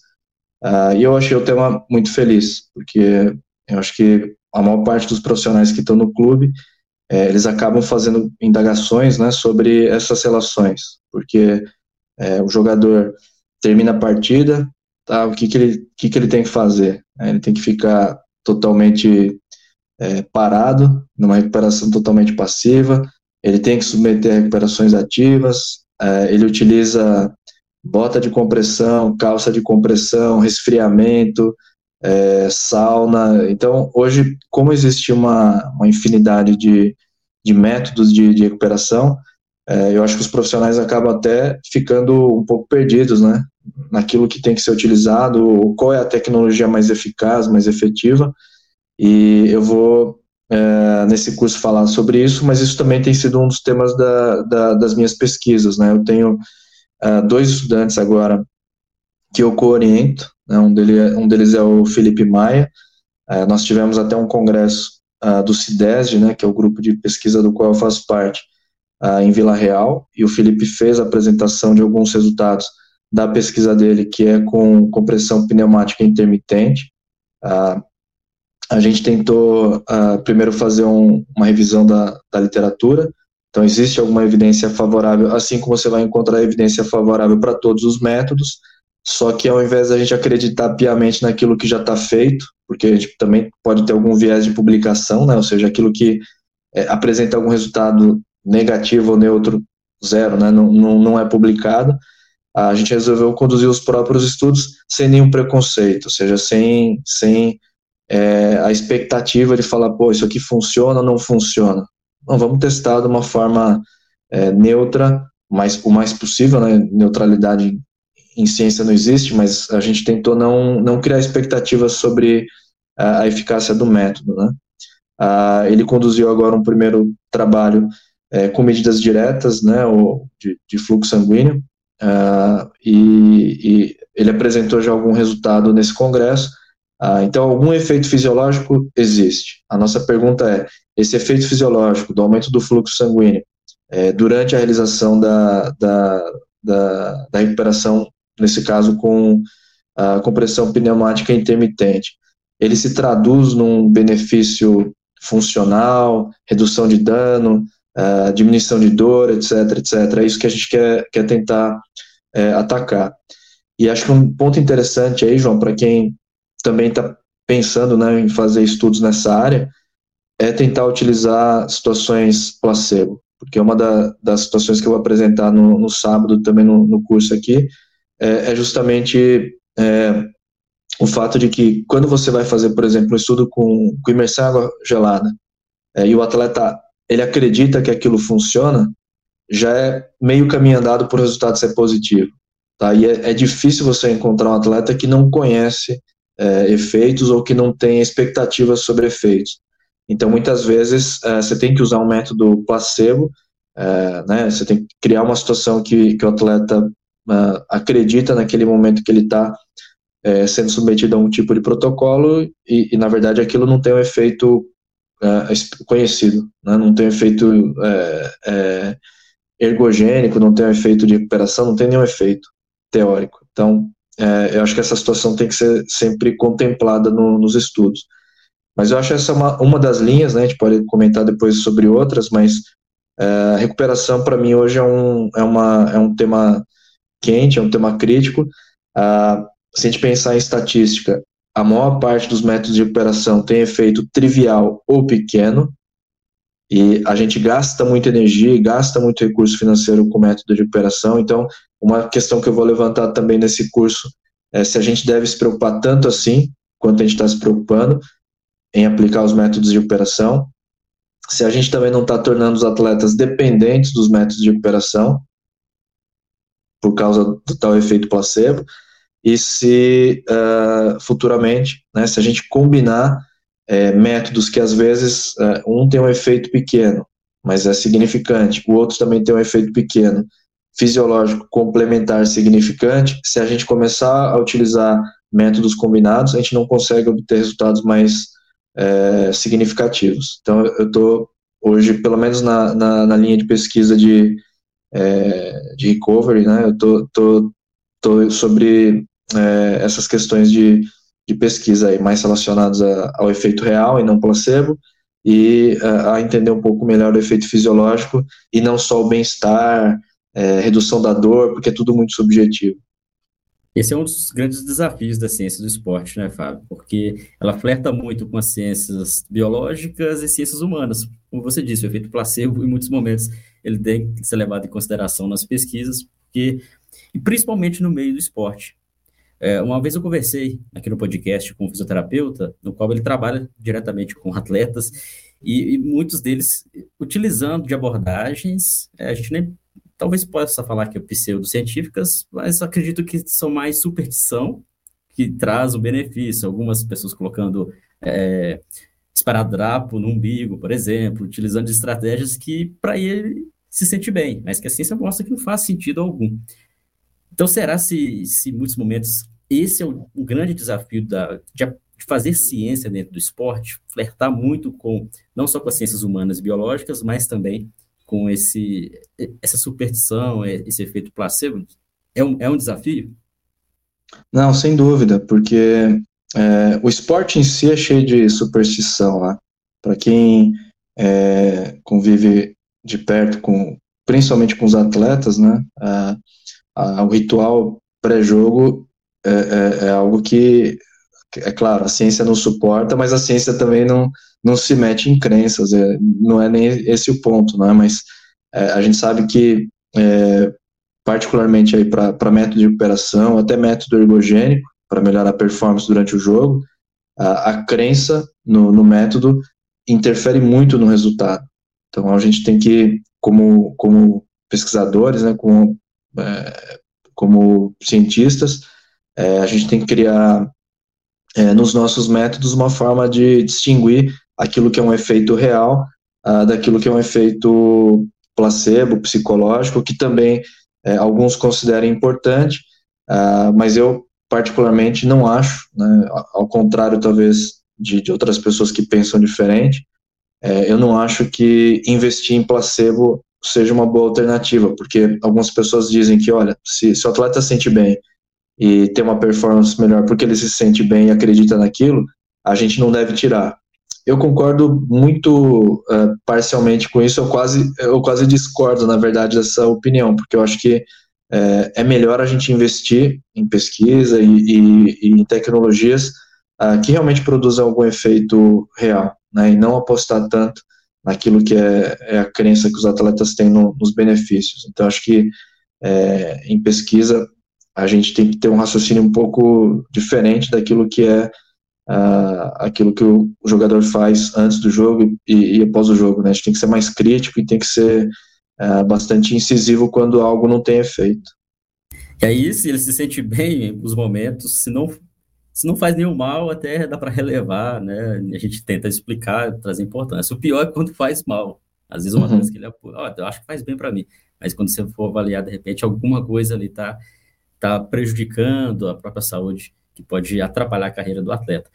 Uh, e eu achei o tema muito feliz, porque eu acho que a maior parte dos profissionais que estão no clube, é, eles acabam fazendo indagações né, sobre essas relações, porque é, o jogador termina a partida, tá, o que, que, ele, que, que ele tem que fazer? É, ele tem que ficar totalmente é, parado, numa recuperação totalmente passiva, ele tem que submeter recuperações ativas, é, ele utiliza bota de compressão, calça de compressão, resfriamento, é, sauna. Então, hoje, como existe uma, uma infinidade de, de métodos de, de recuperação, é, eu acho que os profissionais acabam até ficando um pouco perdidos, né? Naquilo que tem que ser utilizado, qual é a tecnologia mais eficaz, mais efetiva. E eu vou, é, nesse curso, falar sobre isso, mas isso também tem sido um dos temas da, da, das minhas pesquisas, né? Eu tenho é, dois estudantes agora que eu co-oriento, né? um, dele, é, um deles é o Felipe Maia, é, nós tivemos até um congresso uh, do CIDESD, né, que é o grupo de pesquisa do qual eu faço parte, uh, em Vila Real, e o Felipe fez a apresentação de alguns resultados da pesquisa dele, que é com compressão pneumática intermitente. Uh, a gente tentou uh, primeiro fazer um, uma revisão da, da literatura, então existe alguma evidência favorável, assim como você vai encontrar evidência favorável para todos os métodos, só que ao invés da gente acreditar piamente naquilo que já está feito, porque a gente também pode ter algum viés de publicação, né, ou seja, aquilo que é, apresenta algum resultado negativo ou neutro, zero, né, não, não, não é publicado, a gente resolveu conduzir os próprios estudos sem nenhum preconceito, ou seja, sem, sem é, a expectativa de falar, pô, isso aqui funciona ou não funciona. Não, vamos testar de uma forma é, neutra, mas o mais possível, né? Neutralidade em ciência não existe, mas a gente tentou não, não criar expectativas sobre a, a eficácia do método, né? Ah, ele conduziu agora um primeiro trabalho é, com medidas diretas, né, ou de, de fluxo sanguíneo, ah, e, e, ele apresentou já algum resultado nesse congresso. Ah, então, algum efeito fisiológico existe. A nossa pergunta é: esse efeito fisiológico do aumento do fluxo sanguíneo é, durante a realização da, da, da, da, recuperação, nesse caso com a compressão pneumática intermitente, ele se traduz num benefício funcional, redução de dano, uh, diminuição de dor, etc, etc. É isso que a gente quer, quer tentar é, atacar. E acho que um ponto interessante aí, João, para quem também está pensando né, em fazer estudos nessa área, é tentar utilizar situações placebo, porque uma da, das situações que eu vou apresentar no, no sábado também no, no curso aqui é, é justamente é, o fato de que quando você vai fazer, por exemplo, um estudo com, com imersão água gelada é, e o atleta ele acredita que aquilo funciona, já é meio caminho andado para o resultado ser positivo. Tá? E é, é difícil você encontrar um atleta que não conhece é, efeitos ou que não tem expectativas sobre efeitos. Então, muitas vezes, é, você tem que usar um método placebo, é, né? você tem que criar uma situação que, que o atleta é, acredita naquele momento que ele está é, sendo submetido a um tipo de protocolo e, e, na verdade, aquilo não tem um efeito conhecido, né? não tem efeito ergogênico, não tem efeito de recuperação, não tem nenhum efeito teórico. Então, é, eu acho que essa situação tem que ser sempre contemplada no, nos estudos. Mas eu acho essa uma, uma das linhas, né, a gente pode comentar depois sobre outras, mas é, recuperação para mim hoje é um, é, uma, é um tema quente, é um tema crítico. Ah, se a gente pensar em estatística, a maior parte dos métodos de recuperação tem efeito trivial ou pequeno, e a gente gasta muita energia e gasta muito recurso financeiro com método de recuperação, então uma questão que eu vou levantar também nesse curso é se a gente deve se preocupar tanto assim quanto a gente está se preocupando em aplicar os métodos de recuperação, se a gente também não está tornando os atletas dependentes dos métodos de recuperação por causa do tal efeito placebo, e se uh, futuramente, né, se a gente combinar é, métodos que às vezes uh, um tem um efeito pequeno, mas é significante, o outro também tem um efeito pequeno, fisiológico complementar significante, se a gente começar a utilizar métodos combinados, a gente não consegue obter resultados mais é, significativos. Então, eu estou hoje, pelo menos na, na, na, linha de pesquisa de, é, de recovery, né, eu tô sobre é, essas questões de, de pesquisa aí, mais relacionadas a, ao efeito real e não placebo, e a, a entender um pouco melhor o efeito fisiológico, e não só o bem-estar, é, redução da dor, porque é tudo muito subjetivo. Esse é um dos grandes desafios da ciência do esporte, né, Fábio? Porque ela flerta muito com as ciências biológicas e ciências humanas. Como você disse, o efeito placebo, em muitos momentos, ele tem que ser levado em consideração nas pesquisas, porque, e principalmente no meio do esporte. É, uma vez eu conversei aqui no podcast com um fisioterapeuta, no qual ele trabalha diretamente com atletas, e, e muitos deles utilizando de abordagens, é, a gente nem talvez possa falar que é pseudocientíficas, mas acredito que são mais superstição que traz o benefício. Algumas pessoas colocando é, esparadrapo no umbigo, por exemplo, utilizando estratégias que para ele se sente bem, mas que a ciência mostra que não faz sentido algum. Então, será se, se em muitos momentos esse é o, o grande desafio da, de, de, fazer ciência dentro do esporte, flertar muito com, não só com as ciências humanas e biológicas, mas também com esse, essa superstição, esse efeito placebo? É um, é um desafio? Não, sem dúvida, porque é, o esporte em si é cheio de superstição. Né? Para quem é, convive de perto com, principalmente com os atletas, né? A, o ritual pré-jogo é, é, é, algo que, é claro, a ciência não suporta, mas a ciência também não, não se mete em crenças, é, não é nem esse o ponto, né? Mas é, a gente sabe que, é, particularmente aí para método de recuperação, até método ergogênico, para melhorar a performance durante o jogo, a, a crença no, no método interfere muito no resultado. Então a gente tem que, como, como pesquisadores, né, como, como cientistas, é, a gente tem que criar é, nos nossos métodos uma forma de distinguir aquilo que é um efeito real uh, daquilo que é um efeito placebo, psicológico, que também é, alguns consideram importante, uh, mas eu particularmente não acho, né, ao contrário talvez de, de outras pessoas que pensam diferente, é, eu não acho que investir em placebo seja uma boa alternativa, porque algumas pessoas dizem que, olha, se, se o atleta se sente bem e tem uma performance melhor porque ele se sente bem e acredita naquilo, a gente não deve tirar. Eu concordo muito uh, parcialmente com isso, eu quase, eu quase discordo, na verdade, dessa opinião, porque eu acho que é, é melhor a gente investir em pesquisa e, e, e em tecnologias uh, que realmente produzam algum efeito real né, e não apostar tanto naquilo que é, é, a crença que os atletas têm no, nos benefícios. Então, acho que é, em pesquisa a gente tem que ter um raciocínio um pouco diferente daquilo que é uh, aquilo que o jogador faz antes do jogo e, e, após o jogo. Né? A gente tem que ser mais crítico e tem que ser uh, bastante incisivo quando algo não tem efeito. E aí, se ele se sente bem nos momentos, se não se não faz nenhum mal, até dá para relevar, né? A gente tenta explicar, trazer importância. O pior é quando faz mal. Às vezes uma uhum. coisa que ele oh, eu acho que faz bem para mim, mas quando você for avaliar de repente alguma coisa ali tá tá prejudicando a própria saúde, que pode atrapalhar a carreira do atleta.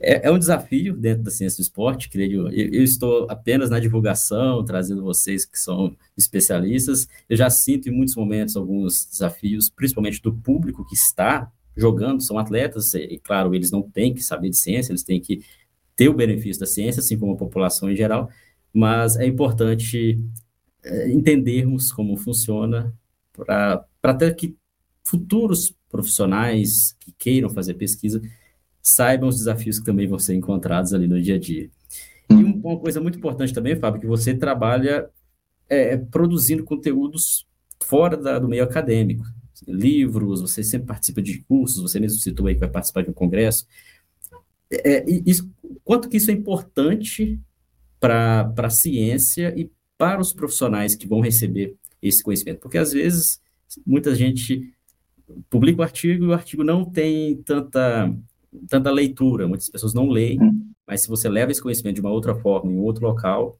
É, é um desafio dentro da ciência do esporte, creio. Eu, eu estou apenas na divulgação, trazendo vocês que são especialistas. Eu já sinto em muitos momentos alguns desafios, principalmente do público que está jogando, são atletas, e claro, eles não têm que saber de ciência, eles têm que ter o benefício da ciência, assim como a população em geral, mas é importante é, entendermos como funciona para até que futuros profissionais que queiram fazer pesquisa saibam os desafios que também vão ser encontrados ali no dia a dia. E uma coisa muito importante também, Fábio, que você trabalha é, produzindo conteúdos fora da, do meio acadêmico livros, você sempre participa de cursos, você mesmo citou aí que vai participar de um congresso. É, isso, quanto que isso é importante para a ciência e para os profissionais que vão receber esse conhecimento? Porque às vezes muita gente publica o artigo e o artigo não tem tanta, tanta leitura, muitas pessoas não leem, hum. mas se você leva esse conhecimento de uma outra forma, em outro local,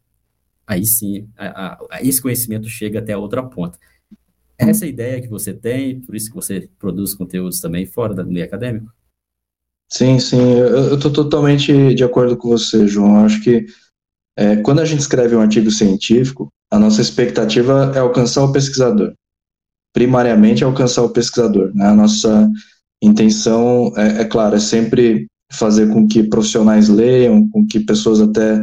aí sim, a, a esse conhecimento chega até a outra ponta. Essa ideia que você tem, por isso que você produz conteúdos também fora do meio acadêmico? Sim, sim, eu estou totalmente de acordo com você, João. Eu acho que é, quando a gente escreve um artigo científico, a nossa expectativa é alcançar o pesquisador. Primariamente, alcançar o pesquisador. Né? A nossa intenção, é, é claro, é sempre fazer com que profissionais leiam, com que pessoas até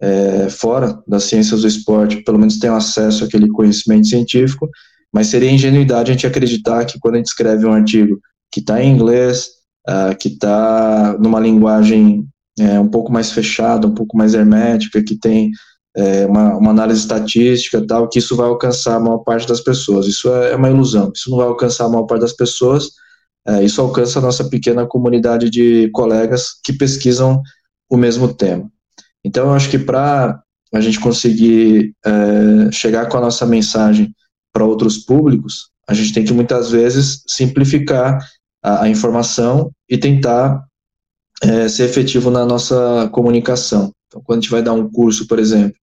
é, fora das ciências do esporte, pelo menos tenham acesso àquele conhecimento científico, mas seria ingenuidade a gente acreditar que quando a gente escreve um artigo que está em inglês, uh, que está numa linguagem é, um pouco mais fechada, um pouco mais hermética, que tem é, uma, uma, análise estatística tal, que isso vai alcançar a maior parte das pessoas. Isso é, é uma ilusão, isso não vai alcançar a maior parte das pessoas, é, isso alcança a nossa pequena comunidade de colegas que pesquisam o mesmo tema. Então, eu acho que para a gente conseguir é, chegar com a nossa mensagem para outros públicos, a gente tem que muitas vezes simplificar a, a informação e tentar é, ser efetivo na nossa comunicação. Então, quando a gente vai dar um curso, por exemplo,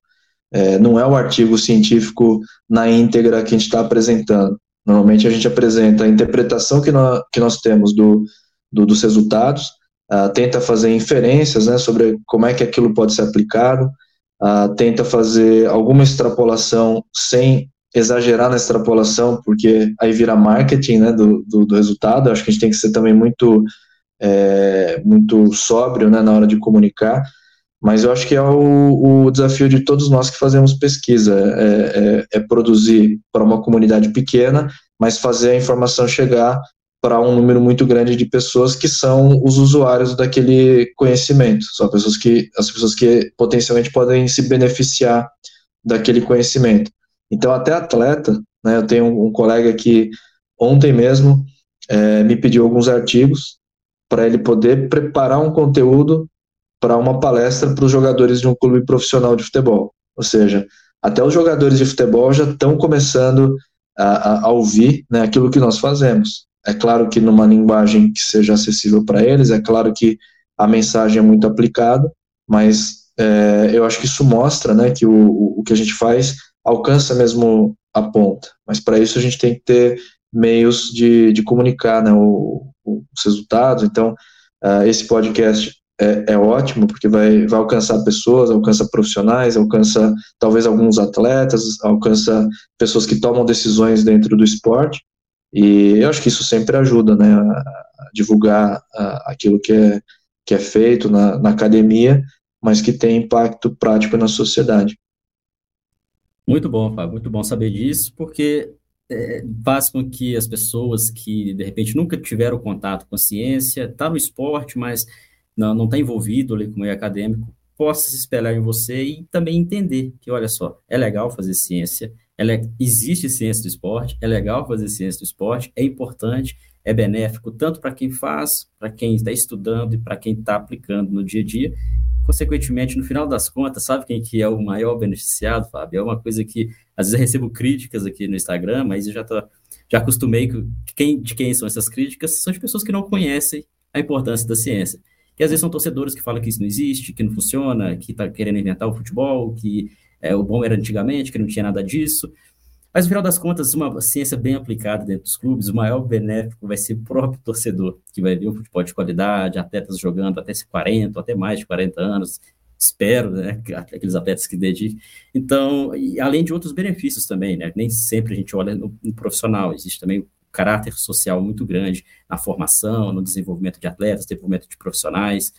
é, não é o artigo científico na íntegra que a gente está apresentando. Normalmente a gente apresenta a interpretação que nós, que nós temos do, do dos resultados, uh, tenta fazer inferências né, sobre como é que aquilo pode ser aplicado, uh, tenta fazer alguma extrapolação sem exagerar na extrapolação, porque aí vira marketing né, do, do, do resultado. Acho que a gente tem que ser também muito é, muito sóbrio né, na hora de comunicar, mas eu acho que é o, o desafio de todos nós que fazemos pesquisa, é, é, é produzir para uma comunidade pequena, mas fazer a informação chegar para um número muito grande de pessoas que são os usuários daquele conhecimento, são pessoas que as pessoas que potencialmente podem se beneficiar daquele conhecimento. Então até atleta, né, eu tenho um, colega que ontem mesmo é, me pediu alguns artigos para ele poder preparar um conteúdo para uma palestra para os jogadores de um clube profissional de futebol. Ou seja, até os jogadores de futebol já estão começando a, a, a ouvir né, aquilo que nós fazemos. É claro que numa linguagem que seja acessível para eles, é claro que a mensagem é muito aplicada, mas é, eu acho que isso mostra né, que o, o que a gente faz alcança mesmo a ponta. Mas para isso a gente tem que ter meios de, de comunicar né, o, os resultados. Então, uh, esse podcast é, é, ótimo porque vai, vai alcançar pessoas, alcança profissionais, alcança talvez alguns atletas, alcança pessoas que tomam decisões dentro do esporte. E eu acho que isso sempre ajuda, né, a divulgar aquilo que é, que é feito na, na academia, mas que tem impacto prático na sociedade. Muito bom, Fábio, muito bom saber disso, porque é, faz com que as pessoas que, de repente, nunca tiveram contato com a ciência, tá no esporte, mas não está envolvido ali com o meio acadêmico, possa se espelhar em você e também entender que, olha só, é legal fazer ciência, é, existe ciência do esporte, é legal fazer ciência do esporte, é importante, é benéfico tanto para quem faz, para quem está estudando e para quem está aplicando no dia a dia. Consequentemente, no final das contas, sabe quem que é o maior beneficiado, Fábio? É uma coisa que às vezes eu recebo críticas aqui no Instagram, mas eu já tô, já acostumei que quem, de quem são essas críticas são de pessoas que não conhecem a importância da ciência. Que às vezes são torcedores que falam que isso não existe, que não funciona, que está querendo inventar o futebol, que é, o bom era antigamente, que não tinha nada disso. Mas, no final das contas, uma ciência bem aplicada dentro dos clubes, o maior benéfico vai ser o próprio torcedor, que vai ver o futebol de qualidade, atletas jogando até 40, até mais de 40 anos, espero, né, aqueles atletas que dediquem. Então, além de outros benefícios também, né, nem sempre a gente olha no, no profissional, existe também caráter social muito grande na formação, no desenvolvimento de atletas, desenvolvimento de profissionais.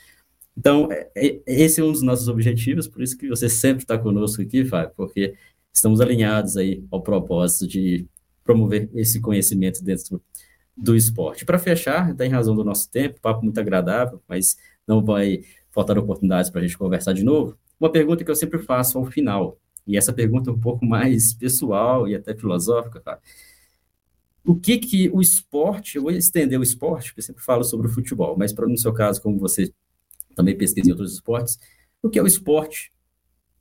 Então, é, é, esse é um dos nossos objetivos, por isso que você sempre está conosco aqui, Fábio, porque estamos alinhados aí ao propósito de promover esse conhecimento dentro do esporte. Para fechar, tem razão do nosso tempo, papo muito agradável, mas não vai faltar oportunidades para a gente conversar de novo. Uma pergunta que eu sempre faço ao final, e essa pergunta é um pouco mais pessoal e até filosófica, cara. O que que o esporte, eu vou estender o esporte, porque eu sempre falo sobre o futebol, mas para no seu caso, como você também pesquisa em outros esportes, o que é o esporte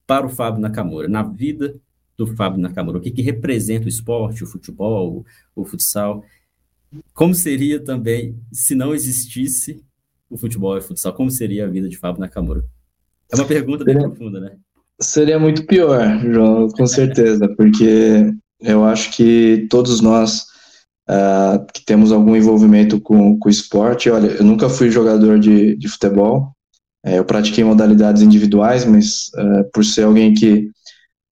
para o Fábio Nakamura, na vida do Fábio Nakamura? O que, que representa o esporte, o futebol, o, o futsal? Como seria também se não existisse o futebol e o futsal? Como seria a vida de Fábio Nakamura? É uma pergunta bem seria, profunda, né? Seria muito pior, João, com certeza, porque eu acho que todos nós uh, que temos algum envolvimento com, com o esporte, olha, eu nunca fui jogador de, de futebol, é, eu pratiquei modalidades individuais, mas uh, por ser alguém que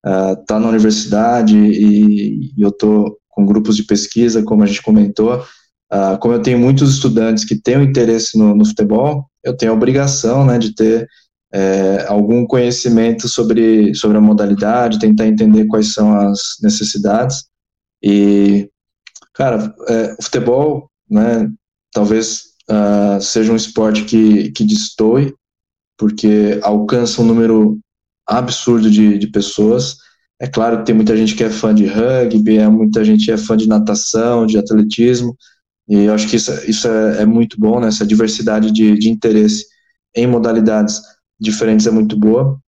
está uh, na universidade e, e eu estou com grupos de pesquisa, como a gente comentou, uh, como eu tenho muitos estudantes que têm um interesse no, no futebol, eu tenho a obrigação né, de ter é, algum conhecimento sobre, sobre a modalidade, tentar entender quais são as necessidades. E, cara, é, o futebol, né, talvez uh, seja um esporte que, que destoe, porque alcança um número absurdo de, de pessoas. É claro que tem muita gente que é fã de rugby, é muita gente que é fã de natação, de atletismo, e eu acho que isso, isso é, é muito bom, né? essa diversidade de, de interesse em modalidades diferentes é muito boa,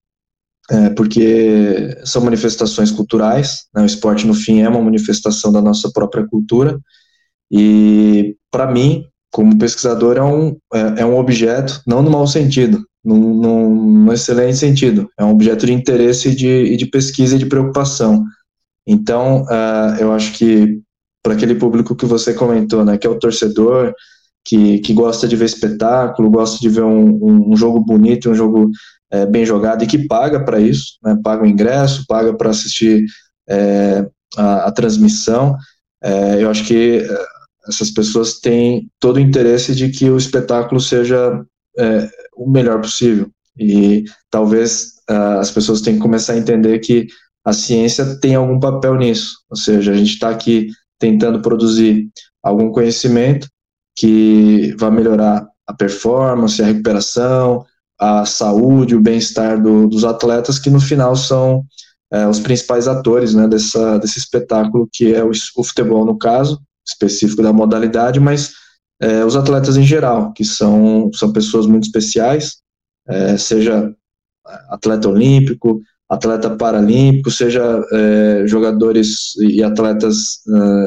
é, porque são manifestações culturais, né? o esporte no fim é uma manifestação da nossa própria cultura, e para mim, como pesquisador, é um, é, é, um objeto, não no mau sentido, num, num, excelente sentido, é um objeto de interesse e de, de pesquisa e de preocupação. Então, uh, eu acho que para aquele público que você comentou, né, que é o torcedor, que, que gosta de ver espetáculo, gosta de ver um, um jogo bonito, um jogo é, bem jogado e que paga para isso, né, paga o ingresso, paga para assistir é, a, a, transmissão. É, eu acho que essas pessoas têm todo o interesse de que o espetáculo seja o melhor possível. E talvez uh, as pessoas tenham que começar a entender que a ciência tem algum papel nisso. Ou seja, a gente está aqui tentando produzir algum conhecimento que vai melhorar a performance, a recuperação, a saúde, o bem-estar do, dos atletas, que no final são é, os principais atores né, dessa, desse espetáculo que é o, o, futebol, no caso, específico da modalidade, mas é, os atletas em geral, que são, são pessoas muito especiais, é, seja atleta olímpico, atleta paralímpico, seja é, jogadores e atletas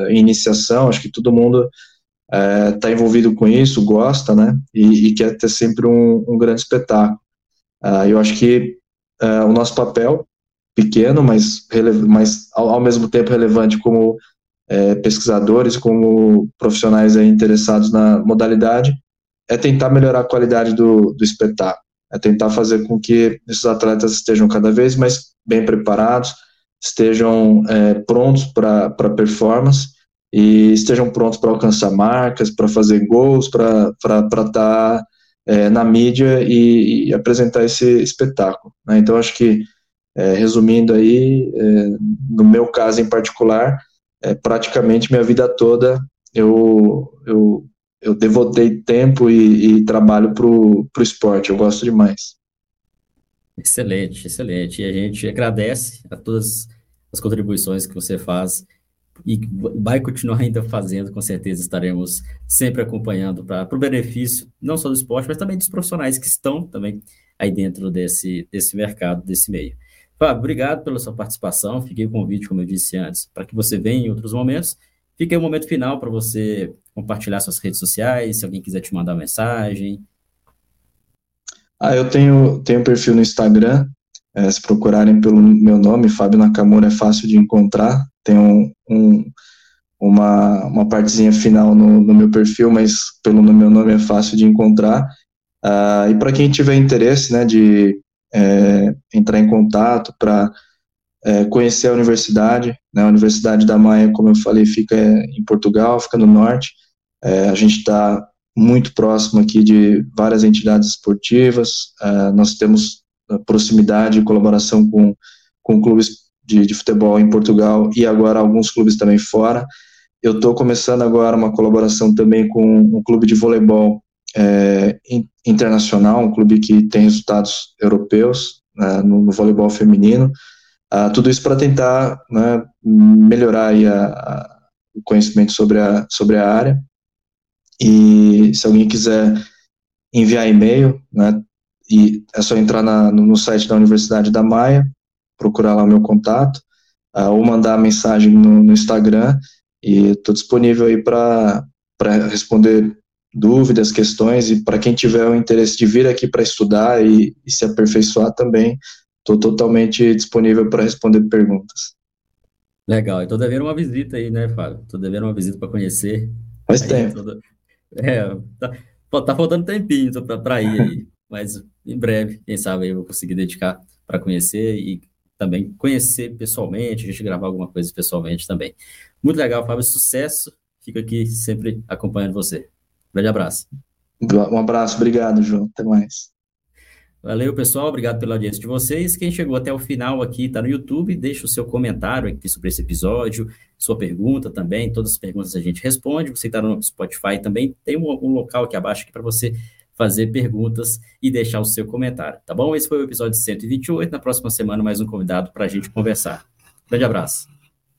em iniciação, acho que todo mundo está é, envolvido com isso, gosta, né, e, e quer ter sempre um, um grande espetáculo. Uh, eu acho que uh, o nosso papel, pequeno, mas, mas ao, ao mesmo tempo relevante como é, pesquisadores, como profissionais interessados na modalidade, é tentar melhorar a qualidade do, do espetáculo, é tentar fazer com que esses atletas estejam cada vez mais bem preparados, estejam é, prontos para performance e estejam prontos para alcançar marcas, para fazer gols, para estar tá, é, na mídia e, e, apresentar esse espetáculo. Né? Então, acho que, é, resumindo aí, é, no meu caso em particular, é, praticamente minha vida toda eu, eu, eu devotei tempo e, e trabalho para o esporte, eu gosto demais. Excelente, excelente. E a gente agradece a todas as contribuições que você faz e vai continuar ainda fazendo, com certeza estaremos sempre acompanhando para o benefício não só do esporte, mas também dos profissionais que estão também aí dentro desse, desse mercado, desse meio. Fábio, obrigado pela sua participação, fiquei o convite, como eu disse antes, para que você venha em outros momentos. Fica aí o momento final para você compartilhar suas redes sociais, se alguém quiser te mandar mensagem. Ah, eu tenho, tenho perfil no Instagram, é, se procurarem pelo meu nome, Fábio Nakamura, é fácil de encontrar. Tem um, um, uma, uma partezinha final no, no, meu perfil, mas pelo meu nome é fácil de encontrar. Uh, e para quem tiver interesse né, de é, entrar em contato para é, conhecer a universidade, né, a Universidade da Maia, como eu falei, fica em Portugal, fica no norte. É, a gente está muito próximo aqui de várias entidades esportivas. Uh, nós temos proximidade e colaboração com, com clubes de, de, futebol em Portugal e agora alguns clubes também fora. Eu estou começando agora uma colaboração também com um clube de voleibol é, internacional, um clube que tem resultados europeus né, no, no, voleibol feminino. Uh, tudo isso para tentar né, melhorar a, a, o conhecimento sobre a, sobre a área. E se alguém quiser enviar e-mail, né, e é só entrar na, no site da Universidade da Maia, procurar lá o meu contato, uh, ou mandar mensagem no, no Instagram, e estou disponível aí para responder dúvidas, questões, e para quem tiver o interesse de vir aqui para estudar e, e, se aperfeiçoar também, estou totalmente disponível para responder perguntas. Legal, estou devendo uma visita aí, né, Fábio? Estou devendo uma visita para conhecer. Faz aí, tempo. É, tá, tá faltando tempinho para ir aí, mas em breve, quem sabe eu vou conseguir dedicar para conhecer e também conhecer pessoalmente, a gente gravar alguma coisa pessoalmente também. Muito legal, Fábio, sucesso. Fico aqui sempre acompanhando você. Grande abraço. Um abraço, obrigado, João. Até mais. Valeu, pessoal. Obrigado pela audiência de vocês. Quem chegou até o final aqui está no YouTube, deixa o seu comentário aqui sobre esse episódio, sua pergunta também. Todas as perguntas a gente responde. Você está no Spotify também, tem um, um local aqui abaixo para você fazer perguntas e deixar o seu comentário, tá bom? Esse foi o episódio 128. Na próxima semana, mais um convidado para a gente conversar. Grande abraço.